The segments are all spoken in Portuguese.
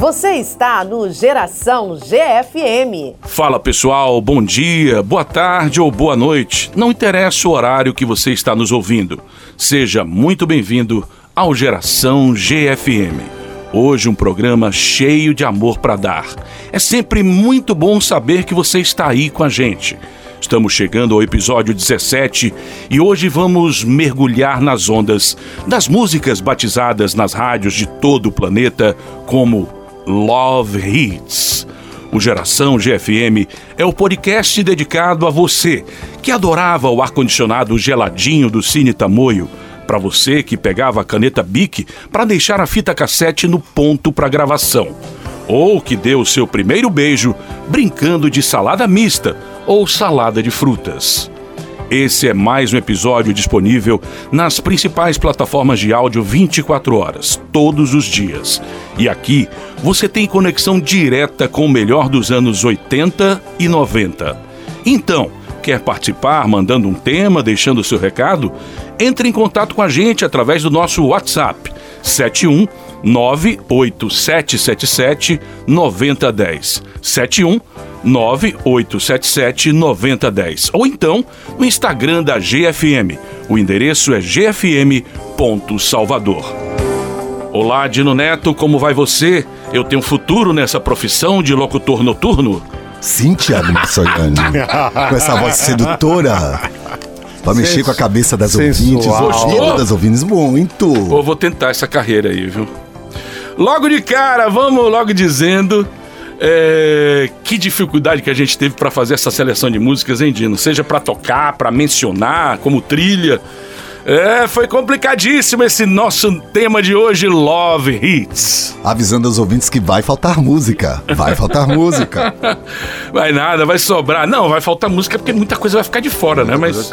Você está no Geração GFM. Fala pessoal, bom dia, boa tarde ou boa noite. Não interessa o horário que você está nos ouvindo. Seja muito bem-vindo ao Geração GFM. Hoje um programa cheio de amor para dar. É sempre muito bom saber que você está aí com a gente. Estamos chegando ao episódio 17 e hoje vamos mergulhar nas ondas das músicas batizadas nas rádios de todo o planeta como Love Hits. O Geração GFM é o podcast dedicado a você que adorava o ar-condicionado geladinho do Cine Tamoio, para você que pegava a caneta Bic para deixar a fita cassete no ponto para gravação, ou que deu seu primeiro beijo brincando de salada mista ou salada de frutas. Esse é mais um episódio disponível nas principais plataformas de áudio 24 horas, todos os dias. E aqui você tem conexão direta com o melhor dos anos 80 e 90. Então, quer participar mandando um tema, deixando seu recado? Entre em contato com a gente através do nosso WhatsApp 71 98777 9010. 71 9877 9010 ou então no Instagram da GFM. O endereço é gfm.salvador. Olá, Dino Neto, como vai você? Eu tenho futuro nessa profissão de locutor noturno? Sim, Thiago Massoiani. com essa voz sedutora. Pra mexer com a cabeça das ouvintes, gostou das ouvintes muito. Eu vou tentar essa carreira aí, viu? Logo de cara, vamos logo dizendo é, que dificuldade que a gente teve para fazer essa seleção de músicas, hein, Dino? Seja para tocar, para mencionar, como trilha. É, foi complicadíssimo esse nosso tema de hoje, Love Hits. Avisando aos ouvintes que vai faltar música. Vai faltar música. Vai nada, vai sobrar. Não, vai faltar música porque muita coisa vai ficar de fora, né? Mas.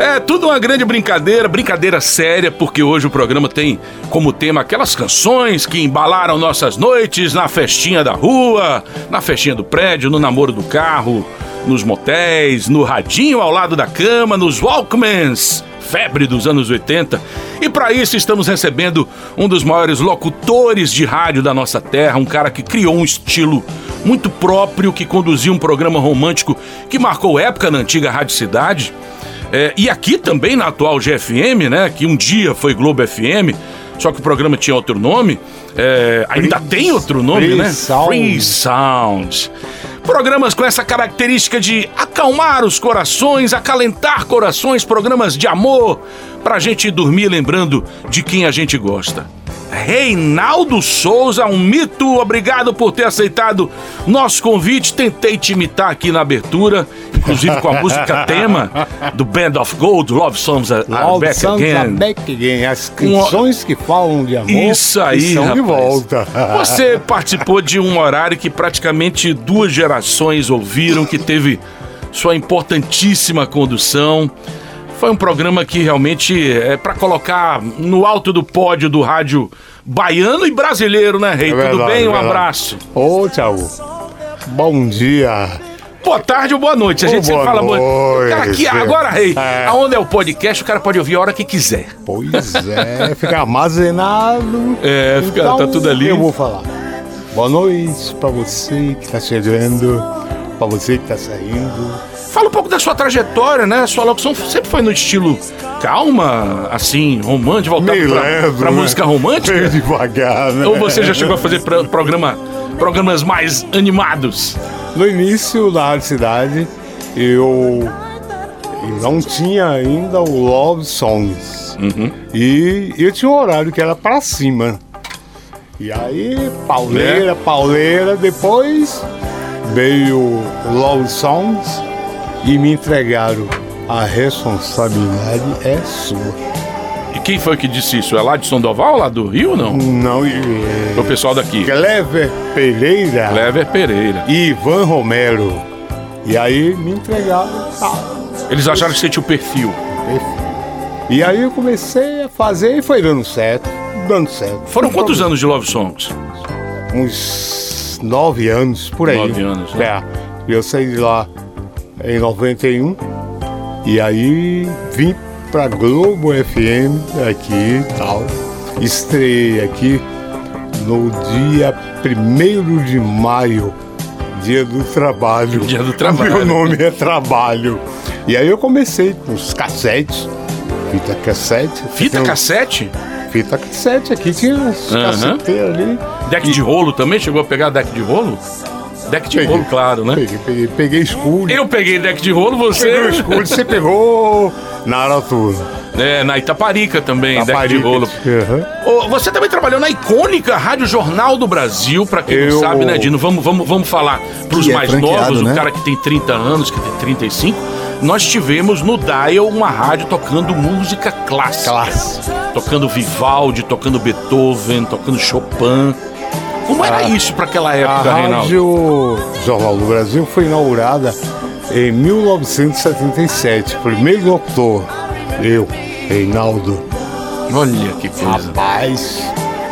É tudo uma grande brincadeira, brincadeira séria, porque hoje o programa tem como tema aquelas canções que embalaram nossas noites na festinha da rua, na festinha do prédio, no namoro do carro, nos motéis, no radinho ao lado da cama, nos Walkmans febre dos anos 80. E para isso estamos recebendo um dos maiores locutores de rádio da nossa terra, um cara que criou um estilo muito próprio, que conduziu um programa romântico que marcou época na antiga Rádio Cidade. É, e aqui também na atual GFM, né? Que um dia foi Globo FM, só que o programa tinha outro nome. É, ainda Free, tem outro nome, Free né? Sound. Free Sound. Programas com essa característica de acalmar os corações, acalentar corações, programas de amor, pra gente dormir lembrando de quem a gente gosta. Reinaldo Souza, um mito. Obrigado por ter aceitado nosso convite. Tentei te imitar aqui na abertura, inclusive com a música tema do Band of Gold, Love Songs Are Love Back Songs Again. Are Back Again. As canções que falam de amor Isso aí, estão rapaz. de volta. Você participou de um horário que praticamente duas gerações ouviram, que teve sua importantíssima condução. Foi um programa que realmente é para colocar no alto do pódio do rádio baiano e brasileiro, né, Rei? É Tudo verdade, bem? Um verdade. abraço. Ô, Thiago. Bom dia. Boa tarde ou boa noite. A gente sempre fala boa noite. Cara, aqui, agora, Rei, É. aonde é o podcast, o cara pode ouvir a hora que quiser. Pois é, fica armazenado. É, fica- Então, tá tudo ali. Eu vou falar. Boa noite pra você que tá chegando, pra você que tá saindo. Fala um pouco da sua trajetória, né? Sua locução sempre foi no estilo calma, assim, romântico, voltado pra, pra né? música romântica? Meio devagar, né? Ou você já chegou a fazer pro- programa, programas mais animados? No início da Rádio Cidade, eu não tinha ainda o Love Songs. Uhum. E eu tinha um horário que era pra cima. E aí, pauleira, pauleira, depois veio o Love Songs e me entregaram. A responsabilidade é sua. E quem foi que disse isso? É lá de Sandoval, lá do Rio ou não? Não, Foi o pessoal daqui. Clever Pereira Clever Pereira. e Ivan Romero. E aí me entregaram. Tá, Eles acharam que você tinha o perfil. perfeito. E aí eu comecei a fazer e foi dando certo, dando certo. Foram quantos anos de Love Songs? Uns nove anos por aí. Nove anos, né? É. Eu saí de lá em 91 e aí vim pra Globo FM aqui e tal. Estreiei aqui no dia 1 de maio, dia do trabalho. Dia do trabalho. Meu nome é Trabalho. E aí eu comecei com os cassetes, fita cassete. Fita um- cassete? Fita cassete, aqui tinha as Aham. casseteiras ali. Deck de rolo também? Chegou a pegar deck de rolo? Deck de Peguei. rolo, claro, né? Peguei, peguei, peguei escuro. Eu peguei deck de rolo, Pegou você. escuro, você pegou na Aratura. É, na Itaparica também, deck de rolo. Ô, você também trabalhou na icônica Rádio Jornal do Brasil, pra quem Eu- não sabe, né, Dino? Vamos, vamos, vamos falar pros Que é mais franqueado, novos, né? o cara que tem 30 anos, que tem 35. Nós tivemos no Dial uma rádio tocando música clássica. Clássica. Tocando Vivaldi, tocando Beethoven, tocando Chopin. Como era isso pra aquela A época, Reinaldo? Rádio Jornal do Brasil foi inaugurada em 1977. Primeiro doutor, eu, Reinaldo. Olha que coisa. Rapaz,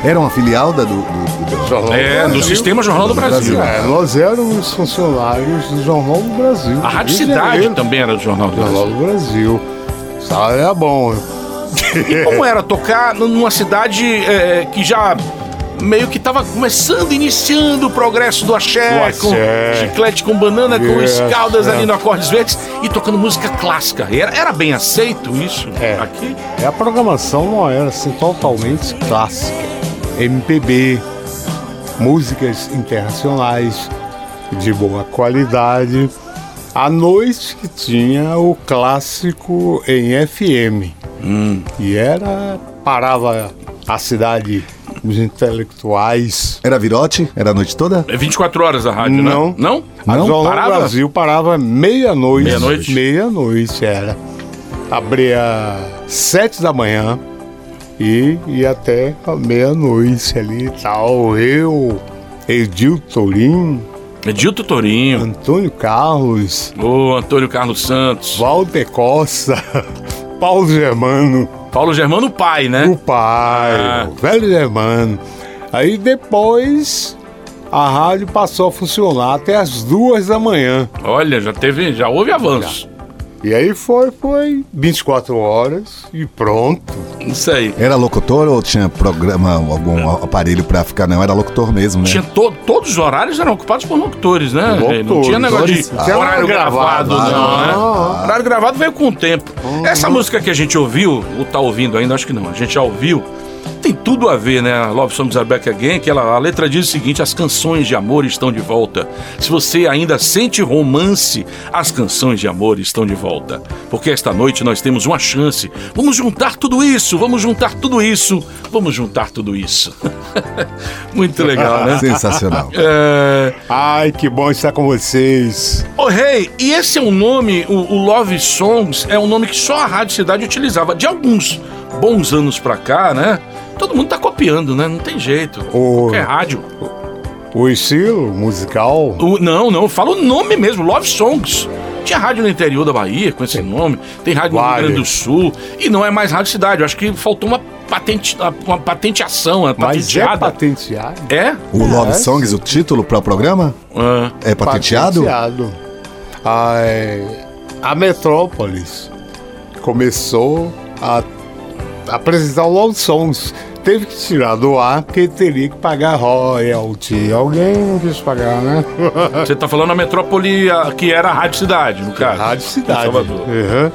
Era uma filial da, do, do- do- Jornal É, do Sistema Jornal do Brasil. É, nós éramos funcionários do Jornal do Brasil. A Rádio Cidade Janeiro. também era do Jornal do Jornal Brasil. do Brasil. Salário era bom. E como era tocar numa cidade é, que já meio que tava começando, iniciando o progresso do axé, Do com axé. chiclete com banana, com escaldas é. ali no Acordes Verdes e tocando música clássica. Era, era bem aceito isso É. aqui? E a programação não era assim totalmente clássica. MPB, músicas internacionais de boa qualidade. À noite que tinha o clássico em FM. Hum. E era. parava a cidade os intelectuais. Era virote? Era a noite toda? É 24 horas a rádio, Não. né? Não? A Não? Jornal do Parava? Brasil parava meia-noite. Meia-noite? Meia-noite era. Abria sete da manhã e ia até meia-noite ali e tal. Eu, Edil Torim, Edilto Torinho, Antônio Carlos, o Antônio Carlos Santos, Walter Costa, Paulo Germano, Paulo Germano, pai, né? o pai, Ah. o velho Germano. Aí depois a rádio passou a funcionar até as duas da manhã. Olha, já teve, já houve avanço. E aí foi, foi 24 horas e pronto. Isso aí. Era locutor ou tinha programa, algum aparelho pra ficar? Não, era locutor mesmo, né? Tinha to- todos os horários eram ocupados por locutores, né? Locutores. Não tinha negócio de. Tinha horário gravado, gravado, não, né? não. Horário gravado veio com o tempo. Essa música que a gente ouviu, ou tá ouvindo ainda, acho que não, a gente já ouviu, tem tudo a ver, né? Love Songs Are Back Again, que ela, a letra diz o seguinte: as canções de amor estão de volta. Se você ainda sente romance, as canções de amor estão de volta. Porque esta noite nós temos uma chance. Vamos juntar tudo isso, vamos juntar tudo isso, vamos juntar tudo isso. Muito legal, né? Sensacional. É... Ai, que bom estar com vocês. Ô, Rei, e esse é um nome, o, o Love Songs, é um nome que só a Rádio Cidade utilizava. De alguns bons anos pra cá, né? Todo mundo tá copiando, né? Não tem jeito. Ô. Qualquer rádio. O estilo musical. O- não, não, fala o nome mesmo, Love Songs. Tinha rádio no interior da Bahia com esse nome, tem rádio no Rio Vale. Grande do Sul, e não é mais Rádio Cidade. Eu acho que faltou uma, patente, uma patenteação, uma Mas é patenteada. patenteado. É? O Love É, Songs, o título para o programa? Ah, É patenteado? Patenteado. A, é, a Metrópolis começou a apresentar o Love Songs. Teve que tirar do ar porque teria que pagar royalty. Alguém não quis pagar, né? Você tá falando a metrópole que era a Rádio Cidade, no caso. Rádio Cidade. Salvador. Uhum.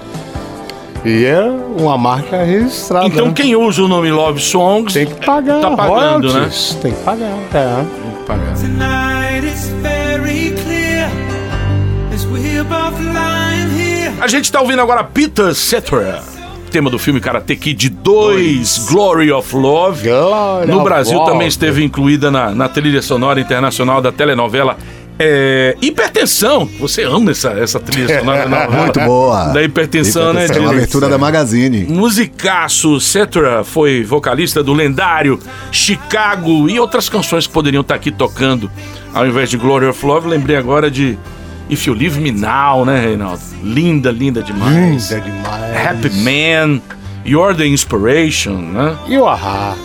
E é uma marca registrada. Então né? quem usa o nome Love Songs tem que pagar tá pagando, né? royalties. Tem que pagar, é. Tem que pagar. Tonight it's very clear as we're both lying here. A gente tá ouvindo agora Peter Cetera, tema do filme Karate Kid 2, Glory of Love. Glória No Brasil Love. também esteve incluída na, na trilha sonora internacional da telenovela é, Hipertensão. Você ama essa, essa trilha sonora da novela? Muito boa. Da hipertensão, né, É uma abertura da Magazine. Musicaço, Cetera foi vocalista do lendário Chicago e outras canções que poderiam estar aqui tocando. Ao invés de Glory of Love, lembrei agora de If You Leave Me Now, né, Reinaldo? Linda, linda demais. Linda demais. Happy Man, You're the Inspiration, né? E o Ahá?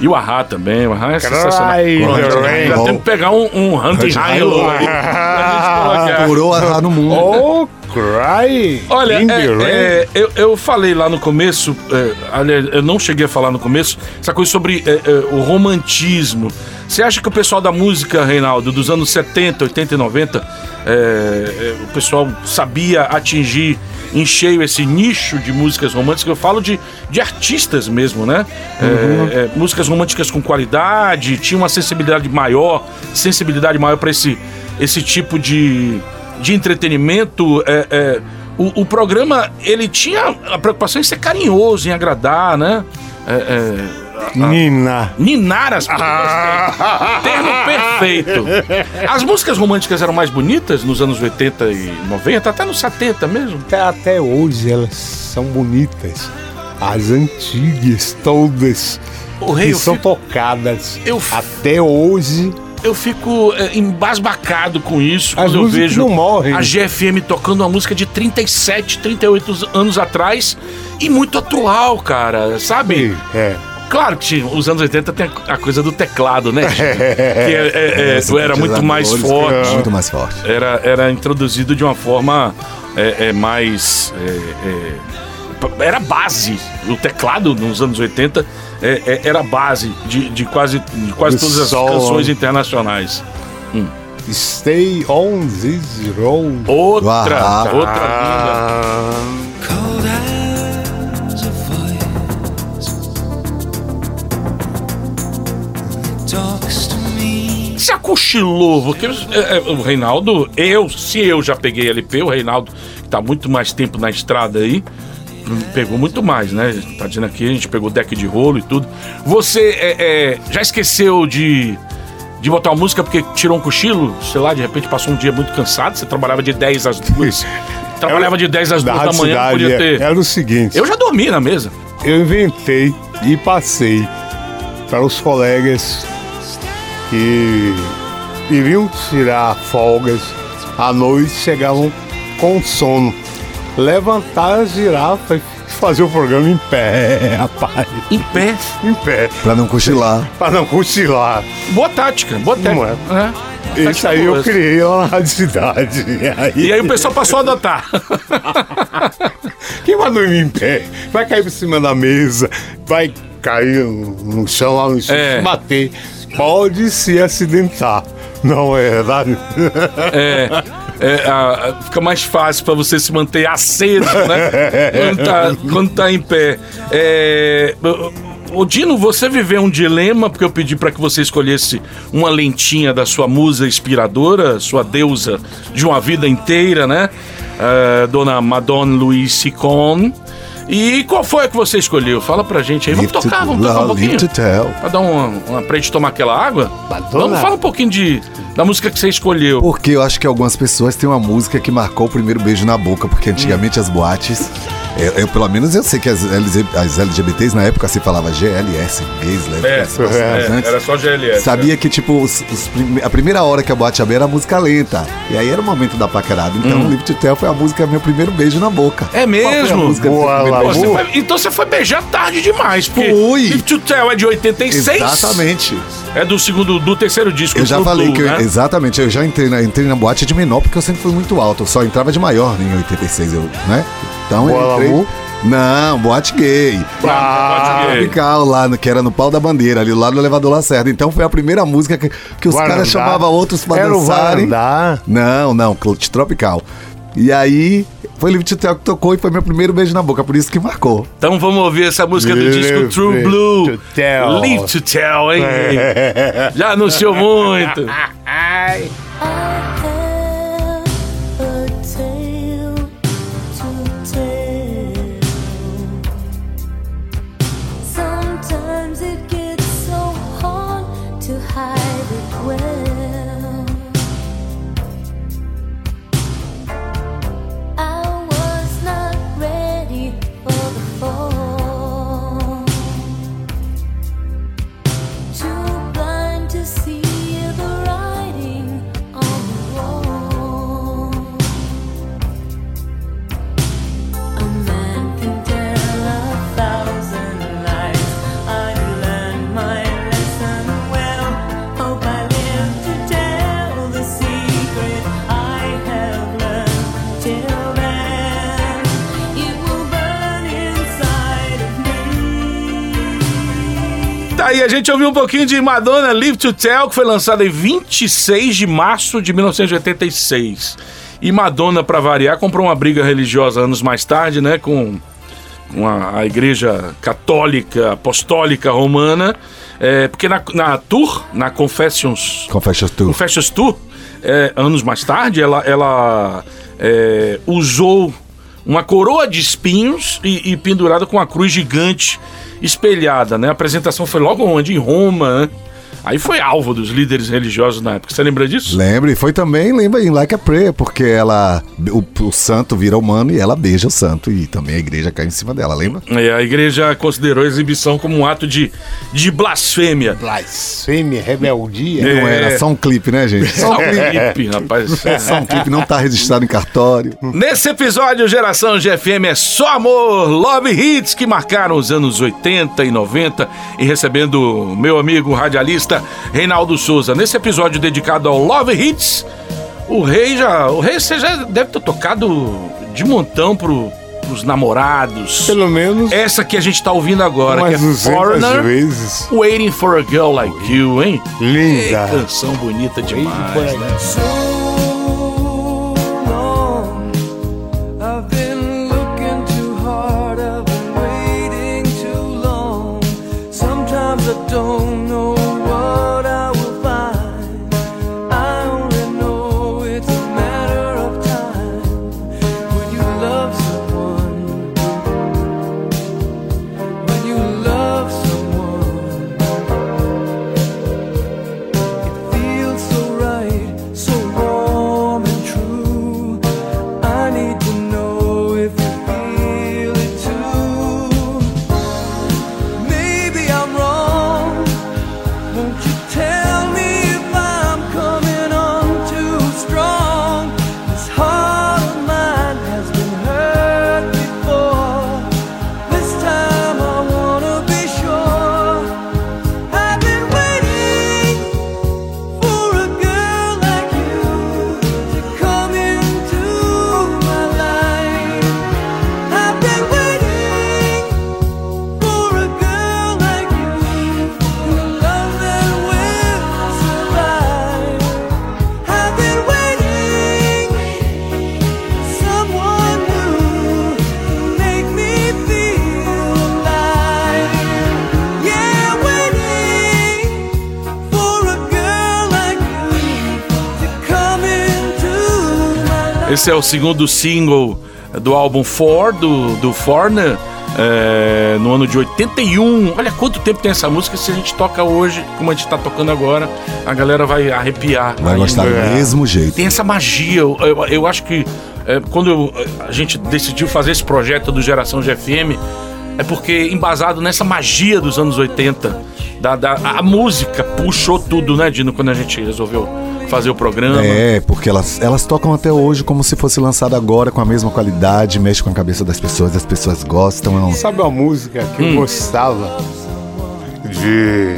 E o Ahá também, o Ahá é sensacional. Já temos que pegar um, um Hunting High Low aí pra gente colocar. Curou a no mundo. Ô, Cry Olha, é, é, eu, eu falei lá no começo, é, aliás, eu não cheguei a falar no começo, essa coisa sobre é, é, o romantismo. Você acha que o pessoal da música, Reinaldo, dos anos 70, 80 e 90, é, é, o pessoal sabia atingir em cheio esse nicho de músicas românticas? Eu falo de, de artistas mesmo, né? É, é, músicas românticas com qualidade, tinha uma sensibilidade maior, sensibilidade maior para esse, esse tipo de, de entretenimento. é, é, o, o programa, ele tinha a preocupação em ser carinhoso, em agradar, né? É, é, Nina. Ninar as pessoas. Termo perfeito. As músicas românticas eram mais bonitas nos anos 80 e 90, até nos 70 mesmo. Até, até hoje elas são bonitas. As antigas, todas. O rei, que são fico, tocadas. Eu Até hoje. Eu fico é, embasbacado com isso As quando eu músicas vejo não morrem. a GFM tocando uma música de 37, 38 anos atrás e muito atual, cara, sabe? É. Claro que os anos 80 tem a coisa do teclado, né? que é- é- é, era muito mais forte. Muito mais forte. era, era introduzido de uma forma é, é, mais. Era base. O teclado nos anos 80 é, é, era base de, de quase, de quase todas as canções internacionais. Stay on this road. Outra, Ah. outra linda. Ah. Se acochilou, porque é, é, o Reinaldo, eu, se eu já peguei LP, o Reinaldo, que tá muito mais tempo na estrada aí, pegou muito mais, né? Tá dizendo aqui, a gente pegou deck de rolo e tudo. Você é, é, já esqueceu de, de botar uma música porque tirou um cochilo? Sei lá, de repente passou um dia muito cansado, você trabalhava de 10 às 2. trabalhava de 10 às 2 da da manhã, Cidade podia é- ter. era o seguinte. Eu já dormi na mesa. eu inventei e passei para os colegas que iriam tirar folgas à noite, chegavam com sono. Levantar as girafas e fazer o programa em pé, rapaz. Em pé. Em pé, Pra não cochilar. para não cochilar. Boa tática, boa técnica. Não É. Isso aí eu criei lá na Cidade. E aí, E aí o pessoal passou a adotar. Quem vai dormir em pé? Vai cair por cima da mesa, vai cair no chão lá no chão, É. se bater. Pode se acidentar. Não é verdade? É, é, a- a- fica mais fácil pra você se manter aceso, né? Quando tá, quando tá em pé. É, ô, Dino, você viveu um dilema, porque eu pedi pra que você escolhesse uma lentinha da sua musa inspiradora, sua deusa de uma vida inteira, né? É, Dona Madonna Louise Sicon. E qual foi a que você escolheu? Fala pra gente aí. Vamos Live to- tocar, vamos tocar um pouquinho. to tell. Pra dar uma, uma pra gente tomar aquela água? Madonna. Vamos falar um pouquinho de, da música que você escolheu. Porque eu acho que algumas pessoas têm uma música que marcou o primeiro beijo na boca, porque antigamente as boates, eu, eu, pelo menos eu sei que as, LG as LGBTs na época se falava GLS, gays, É, lésbicas, é, trans. era só GLS. Sabia que, tipo, os- os prime- a primeira hora que a boate abria era música lenta. E aí era o momento da paquerada. Então, Live to Tell foi a música, meu primeiro beijo na boca. Hum. É a mesmo? Boa, beijo? você foi- então você foi beijar tarde demais, porque Fui. Live to Tell é de 86. Exatamente. É do segundo, do terceiro disco. Eu já falei Blue, que eu- né? exatamente, eu já entrei na, entrei na boate de menor porque eu sempre fui muito alto. Eu só entrava de maior em 86, eu, né? Então eu Boa entrei. Lamu? Não, boate gay. Ah. Tropical lá, que era no pau da bandeira, ali lá no elevador Lacerda. Então foi a primeira música que, que os caras chamavam outros pra Era dançarem. Não, não, Clutch Tropical. E aí, foi Live to Tell que tocou e foi meu primeiro beijo na boca, por isso que marcou. Então vamos ouvir essa música do Live disco True Blue. to Tell. Live to Tell, hein? Já anunciou muito. I a gente ouviu um pouquinho de Madonna Live to Tell, que foi lançada em 26 de março de 1986. E Madonna, pra variar, comprou uma briga religiosa anos mais tarde, né? Com, a Igreja Católica Apostólica Romana. É, porque na, na Tour, na Confessions Confessions Tour. Confessions Tour, é, anos mais tarde, ela, ela é, usou uma coroa de espinhos e, e pendurada com uma cruz gigante espelhada, né? A apresentação foi logo onde? Em Roma, né? Aí foi alvo dos líderes religiosos na época. Você lembra disso? Lembra? E foi também, lembra, em Like a Prayer, porque ela. O, o santo vira humano e ela beija o santo. E também a igreja cai em cima dela, lembra? É, a igreja considerou a exibição como um ato de, de blasfêmia. Blasfêmia, rebeldia. É. Não era só um clipe, né, gente? Só um clipe. Clipe, rapaz. É só um clipe, não tá registrado em cartório. Nesse episódio, Geração GFM é só amor, love hits que marcaram os anos 80 e 90 e recebendo meu amigo radialista Reinaldo Souza. Nesse episódio dedicado ao Love Hits, o rei já, o rei você já deve ter tocado de montão pro, pros namorados. Pelo menos Essa que a gente tá ouvindo agora, umas que é 200 Foreigner, vezes. Waiting for a Girl Like You, hein? Linda. Que canção bonita demais, né? Esse é o segundo single do álbum For, do, do Foreigner, é, no ano de 81. Olha quanto tempo tem essa música. Se a gente toca hoje, como a gente tá tocando agora, a galera vai arrepiar. Vai gostar do mesmo jeito. Tem essa magia. Eu, eu- eu acho que é, quando eu- a gente decidiu fazer esse projeto do Geração GFM, é porque embasado nessa magia dos anos 80, da, da- a música puxou tudo, né, Dino, quando a gente resolveu fazer o programa. É, porque elas, elas tocam até hoje como se fosse lançado agora com a mesma qualidade, mexe com a cabeça das pessoas, as pessoas gostam. É um- Sabe uma música que Hum. eu gostava de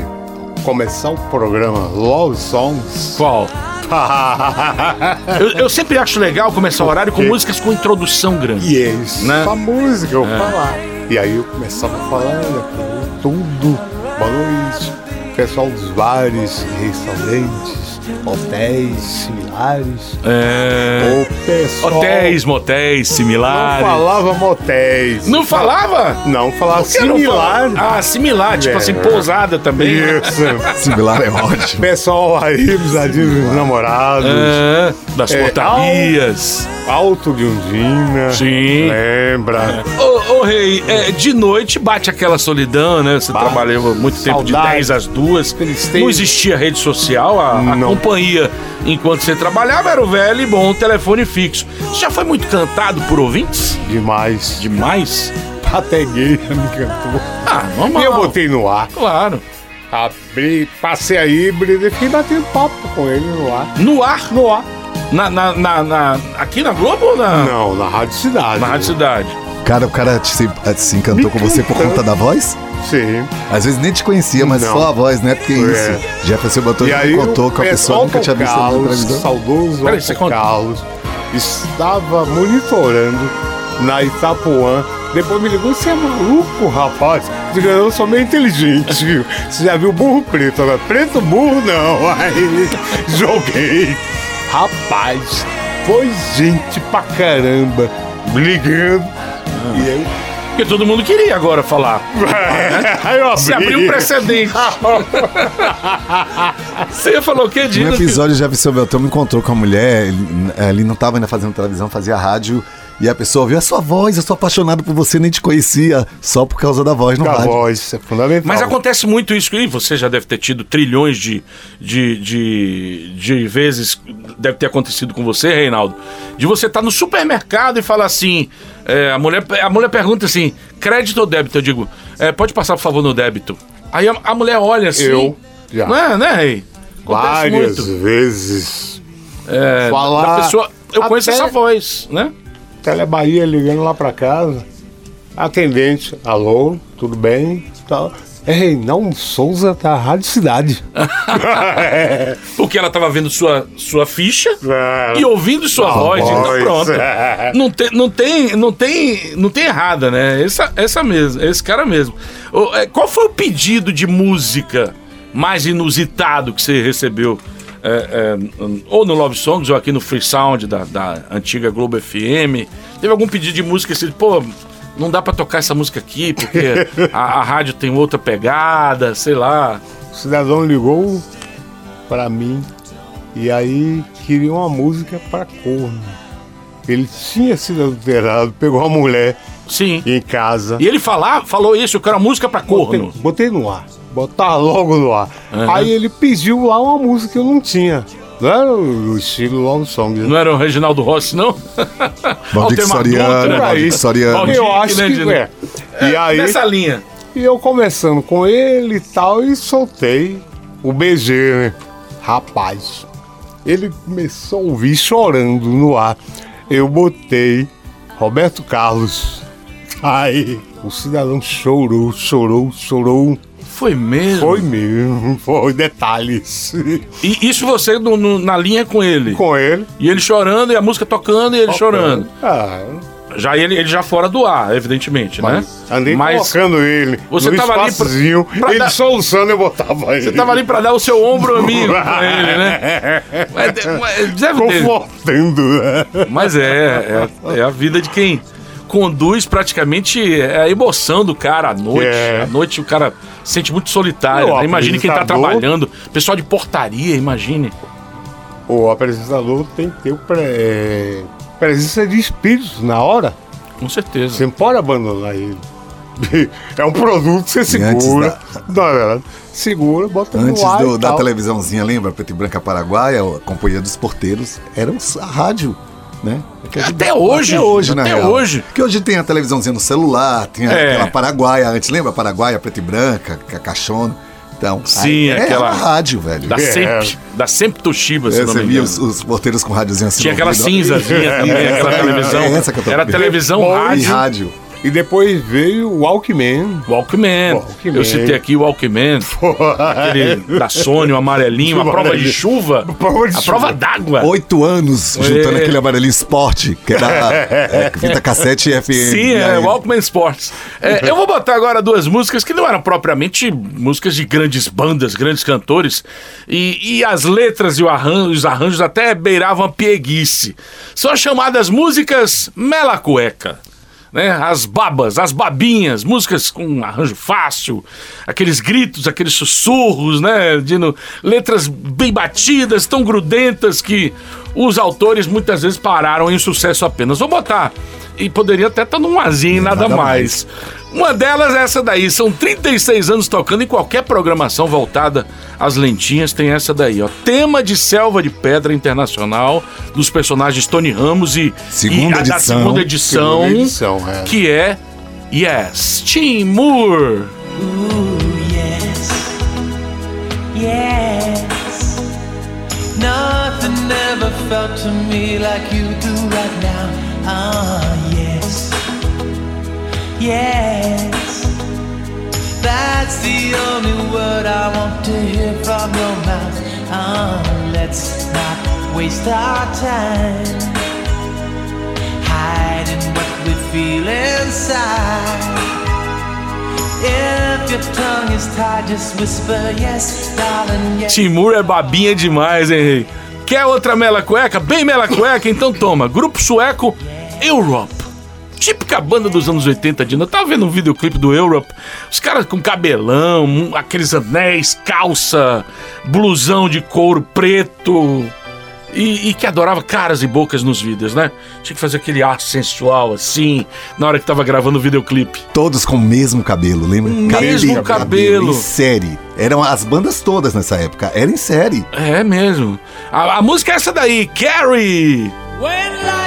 começar o programa Love Songs? Qual? Eu, eu sempre acho legal começar o horário com músicas com introdução grande. E é isso, Né? a música, eu falar. E aí eu começava a falar daquilo tudo. Boa noite, pessoal dos bares, restaurantes, hotéis similares. É. O pessoal Hotéis, motéis, não similares. falava motéis. Não falava? Não falava que não similar. falava? Ah, similar, tipo É. assim, pousada também. Isso. Similar é ótimo. Pessoal aí, dos dos namorados. É, das É, portarias. Alto de Undina. Sim. Lembra? Ô, ô, Rei, é, de noite bate aquela solidão, né? Você Bate. trabalhou muito tempo de Saudade. 10 às 2. Eles têm- Não existia rede social, a, a Não. companhia enquanto você trabalhava era o velho e bom telefone fixo. Já foi muito cantado por ouvintes? Demais. Demais? Até gay me cantou. Ah, normal. E eu botei no ar. Claro. Abri, passei a híbrida e fiquei batendo papo com ele no ar. No ar? No ar. Na, na, na- na- aqui na Globo ou na, Não, na Rádio Cidade. na Rádio Cidade? Cara, o cara te- se, se encantou Me com você por encantando. conta da voz? Sim. Às vezes nem te conhecia, mas Não. só a voz, né? Porque É. isso. Jefferson botou E aí contou com a pessoa, nunca tinha visto na Carlos, televisão. saudoso Peraí, você Otto conta. Carlos, estava monitorando na Itapuã Depois me ligou, você é maluco, rapaz? Eu digo, eu sou meio inteligente. Você já viu burro preto? Agora, preto burro não. Aí joguei. Rapaz, foi gente pra caramba ligando. E eu Porque todo mundo queria agora falar. Aí eu abri. Se abriu um precedente. Você falou o quê, No Dino? episódio, o Jefferson Beltrão me encontrou com a mulher, ele, ele não tava ainda fazendo televisão, fazia rádio, e a pessoa ouviu a sua voz, eu sou apaixonado por você, nem te conhecia, só por causa da voz no Com a rádio. voz, é fundamental. Mas acontece muito isso, e você já deve ter tido trilhões de, de, de, de vezes, deve ter acontecido com você, Reinaldo, de você estar no supermercado e falar assim, é, a, mulher, a mulher pergunta assim, crédito ou débito? Eu digo, é, pode passar, por favor, no débito. Aí a, a mulher olha assim. Eu, já. Não é, né, Rei? Acontece Várias muito. vezes. É, Falar da pessoa, eu conheço até- essa voz, né? Tele Bahia ligando lá pra casa. Atendente, alô, tudo bem? Tal. É Reinaldo Souza da Rádio Cidade. Porque ela tava vendo sua, sua ficha É. e ouvindo sua voz, então voz. pronto. Não tem, não tem, não tem, não tem errada, né? Essa, essa mesmo, esse cara mesmo. É, Qual foi o pedido de música mais inusitado que você recebeu? É, é, ou no Love Songs ou aqui no Free Sound da, da antiga Globo FM? Teve algum pedido de música assim, pô, não dá pra tocar essa música aqui porque a, a rádio tem outra pegada, sei lá. O cidadão ligou pra mim e aí queria uma música pra corno. Ele tinha sido adulterado, pegou uma mulher Sim. em casa. E ele falar, falou isso, eu quero música pra Botei, corno. botei no ar. Botar logo no ar. Aham. Aí ele pediu lá uma música que eu não tinha. Não era o estilo Love Song. né? Não era o Reginaldo Rossi, não? Valdir Soriano. Valdir Soriano. Eu acho né, que Dino? é. E aí, Nessa linha. e eu conversando com ele e tal, e soltei o BG, né? Rapaz, ele começou a ouvir chorando no ar. Eu botei Roberto Carlos. Aí, o cidadão chorou, chorou, chorou. Foi mesmo. Foi mesmo, foi detalhes. E isso você no- no- na linha com ele. com ele. E ele chorando, e a música tocando, e ele chorando. Ah, Já ele, ele já fora do ar, evidentemente, né? andei Mas colocando ele você no tava ali pra- pra ele dar- soluçando, eu botava ele. você tava ali pra dar o seu ombro amigo pra ele, né? Mas, mas deve. Confortando, né? Mas é, é, é a vida de quem conduz praticamente é a emoção do cara à noite. É. À noite o cara se sente muito solitário. Né? Imagine quem tá apresentador- trabalhando. Pessoal de portaria, imagine. O apresentador tem que ter o pre- presença de espírito na hora. Com certeza. Você não pode abandonar ele. É um produto que você segura. Não, é segura, bota Antes no ar do- da televisãozinha, lembra? Preto e Branca Paraguaia, a Companhia dos Porteiros, era a rádio, né? Que a gente- Até hoje, Até hoje, na até real. hoje. Porque hoje tem a televisãozinha no celular, tem É. aquela Paraguaia, antes lembra? Paraguaia, Preto e Branca, ca- caixona. Então, Sim, aquela- É a rádio, velho. Da É. sempre, da sempre Toshiba, se É, não você via os, os porteiros com rádiozinho assim Tinha aquela ouvido. cinzazinha também, É, aquela é, televisão. é Era televisão E rádio. rádio. E depois veio o Walkman. Walkman. Walkman. Eu citei aqui o Walkman. Aquele da Sony, o amarelinho, a prova de chuva. Prova de a chuva. prova d'água. Oito anos juntando É. aquele amarelinho esporte, que era é, fita cassete e FM. Sim, é Walkman Sports. É, eu vou botar agora duas músicas que não eram propriamente músicas de grandes bandas, grandes cantores, e, e as letras e o arran- os arranjos até beiravam a pieguice. São as chamadas músicas Mela Cueca. Né? As babas, as babinhas, músicas com um arranjo fácil, aqueles gritos, aqueles sussurros, né? Dino, letras bem batidas, tão grudentas que os autores muitas vezes pararam em sucesso apenas. Vou botar e poderia até estar num azinho e nada, Nada mais. Uma delas é essa daí. São 36 anos tocando em qualquer programação voltada às lentinhas. Tem essa daí, ó. Tema de Selva de Pedra Internacional, dos personagens Tony Ramos e, Segunda e a da edição. segunda edição, Segunda edição, é. que é Yes, Tim Moore. yes, yes. Nothing ever felt to me like you do right now. Ah, yes, yes. That's the only word I want to hear from your mouth. Ah, let's not waste our time hiding what we feel inside. If your tongue is tied, just whisper yes, darling, yes. Timur é babinha demais, rei? Quer outra mela cueca? Bem mela cueca? Então toma. Grupo sueco Europe. Típica banda dos anos 80 de Eu tava vendo um videoclipe do Europe. Os caras com cabelão, aqueles anéis, calça, blusão de couro preto. E, e que adorava caras e bocas nos vídeos, né? Tinha que fazer aquele ar sensual assim, na hora que tava gravando o videoclipe. Todos com o mesmo cabelo, lembra? Mesmo cabelo. Em série. Eram as bandas todas nessa época. Era em série. É mesmo. A, a música é essa daí, Carrie! When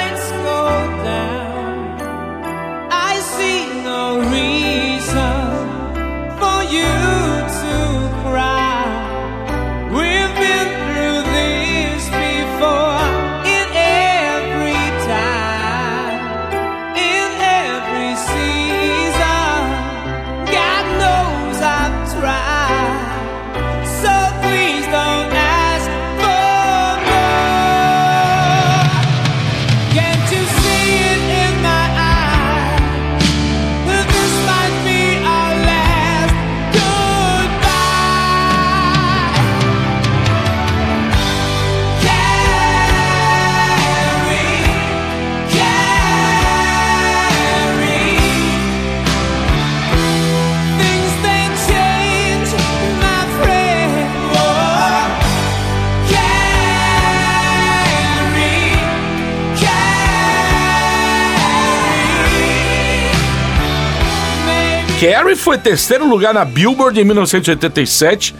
Carrie foi terceiro lugar na Billboard em 1987.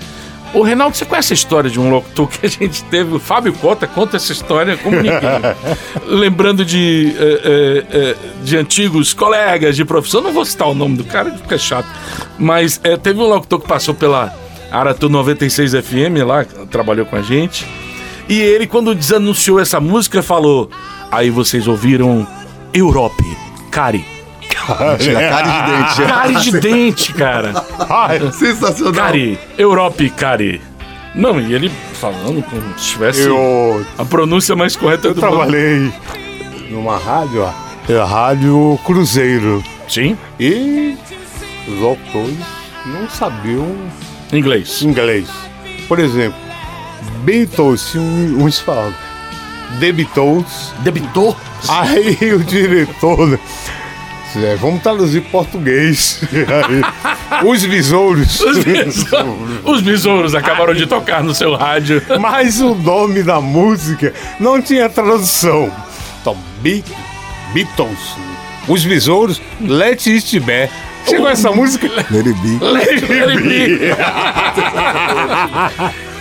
Ô, Reinaldo, você conhece a história de um locutor que a gente teve? O Fábio Cota conta essa história como ninguém. Lembrando de, eh, eh, de antigos colegas de profissão. Não vou citar o nome do cara, fica chato. Mas eh, teve um locutor que passou pela Aratu 96 FM lá, trabalhou com a gente. E ele, quando desanunciou essa música, falou: Aí vocês ouviram Europe, Cari. Tinha cara de dente. Cari de dente, cara. Sensacional. Cari, Europe, Cari. Não, e ele falando como se tivesse Eu, a pronúncia mais correta eu do mundo. trabalhei numa rádio, ó, é Rádio Cruzeiro. Sim, E os autores não sabiam inglês. inglês. Por exemplo, Beatles, tinha um, uns falavam The Beatles. Debitou? Aí o diretor, é, vamos traduzir português. Os besouros. Os besouros, os besouros acabaram de tocar no seu rádio. Mas o nome da música não tinha tradução. Então, Be Beatles, os besouros, Let It Be. Chegou essa música? Lady B. Let it be.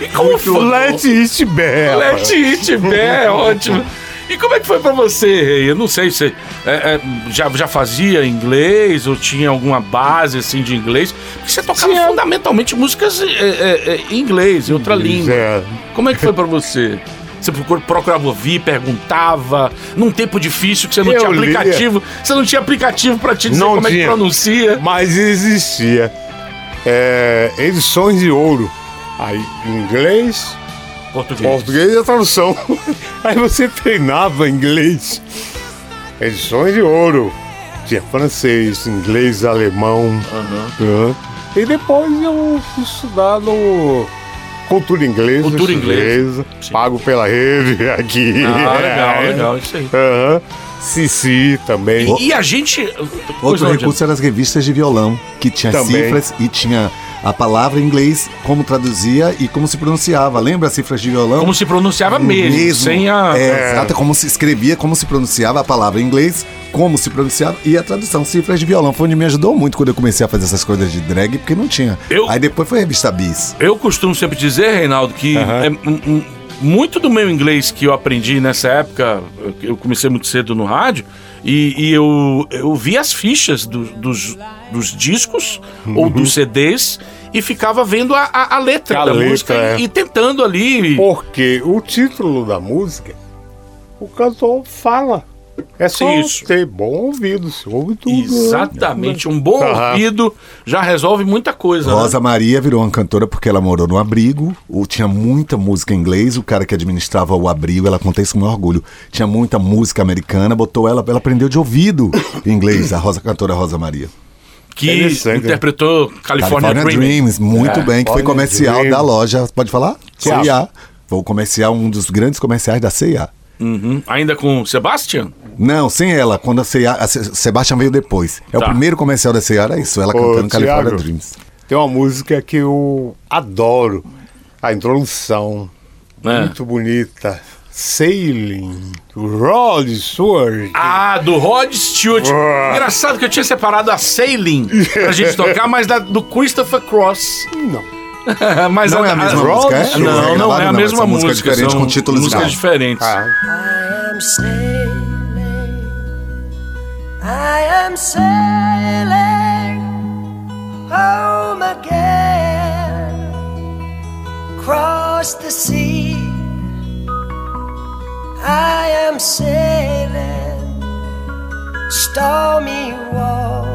E como foi? Let It Be. Let it be, é ótimo. E como é que foi pra você, Rei? Eu não sei se você é, é, já, já fazia inglês ou tinha alguma base assim de inglês. Porque você tocava Tinha. fundamentalmente músicas é, é, é, em inglês, em outra língua. É. Como é que foi pra você? Você procura- procurava ouvir, perguntava, num tempo difícil que você não Eu tinha lia. aplicativo, você não tinha aplicativo pra te dizer Não como é que tinha. pronuncia. Mas existia edições de ouro. Aí, em inglês, Português. português e a tradução. Aí você treinava inglês. Edições de ouro. Tinha francês, inglês, alemão. Aham. E depois eu fui estudar no cultura inglesa. Cultura inglesa. Sim. Pago pela rede aqui. Ah, legal, É. legal, isso aí. Aham. Cici também. E, e a gente. Outro recurso eram as revistas de violão, que tinha Também. cifras e tinha a palavra em inglês, como traduzia e como se pronunciava. Lembra as cifras de violão? Como se pronunciava mesmo, sem a. É, exato, como se escrevia, como se pronunciava a palavra em inglês, como se pronunciava e a tradução, cifras de violão. Foi onde me ajudou muito quando eu comecei a fazer essas coisas de drag, porque não tinha. Eu- Aí depois foi a revista Bis. Eu costumo sempre dizer, Reinaldo, que é, um, um, muito do meu inglês que eu aprendi nessa época, eu- comecei muito cedo no rádio, e, e eu, eu via as fichas do- dos, dos discos ou dos CDs e ficava vendo a, a- a letra A da letra, música é. e, e tentando ali. Porque o título da música, o cantor fala. É só Isso. ter bom ouvido, você ouve tudo. né? Exatamente, um bom Aham. ouvido já resolve muita coisa. né? Rosa Maria virou uma cantora porque ela morou no abrigo, ou tinha muita música em inglês, o cara que administrava o abrigo, ela conta isso com orgulho, tinha muita música americana, botou ela, ela aprendeu de ouvido inglês, a Rosa cantora Rosa Maria. que né? interpretou California, California Dreaming. Dreams, muito É, bem, que foi comercial Dream. da loja, pode falar? C&A. Foi o comercial, um dos grandes comerciais da C&A. Uhum. Ainda com Sebastian? Não, sem ela, quando a Sebastian veio depois. É Tá. o primeiro comercial da C&A, era isso, ela Ô, cantando California Thiago. Dreams. Tem uma música que eu adoro, a introdução, É. muito bonita. Sailing, Rod Stewart. Ah, do Rod Stewart. Engraçado que eu tinha separado a Sailing pra gente tocar, mas da, do Christopher Cross. Não. mas Não é a mesma música, é? Não, não, Gravaram, é a não, mesma essa música é música. diferente, são com títulos músicas diferentes. Ah, I am sailing. I am sailing home again. Cross the sea. I am sailing stormy waters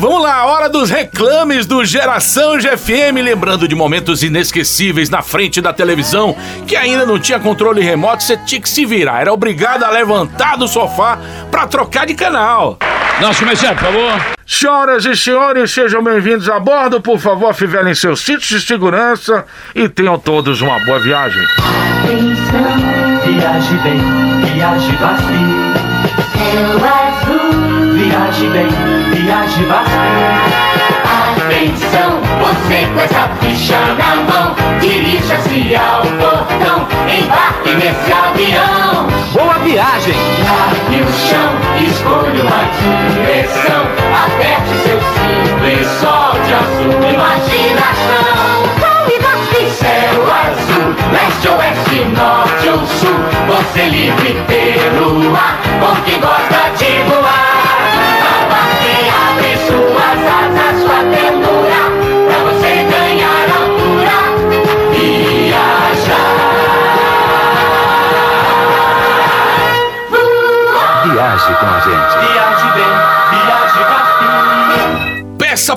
Vamos lá, hora dos reclames do Geração GFM, lembrando de momentos inesquecíveis na frente da televisão, que ainda não tinha controle remoto, você tinha que se virar, era obrigado a levantar do sofá pra trocar de canal. Nosso comerciante, por favor. Senhoras e senhores, sejam bem-vindos a bordo, por favor, fivelem seus cintos de segurança e tenham todos uma boa viagem. Viaje bem, viaje vazio. Viaje vazio. Atenção, você com essa ficha na mão. Dirija-se ao portão, embarque nesse avião. Boa viagem. Largue o chão, escolha uma direção. Aperte seu cinto e solte a sua imaginação. Vão embarque. Céu azul, leste, oeste, norte ou sul. Você livre pelo ar, com quem gosta de voar.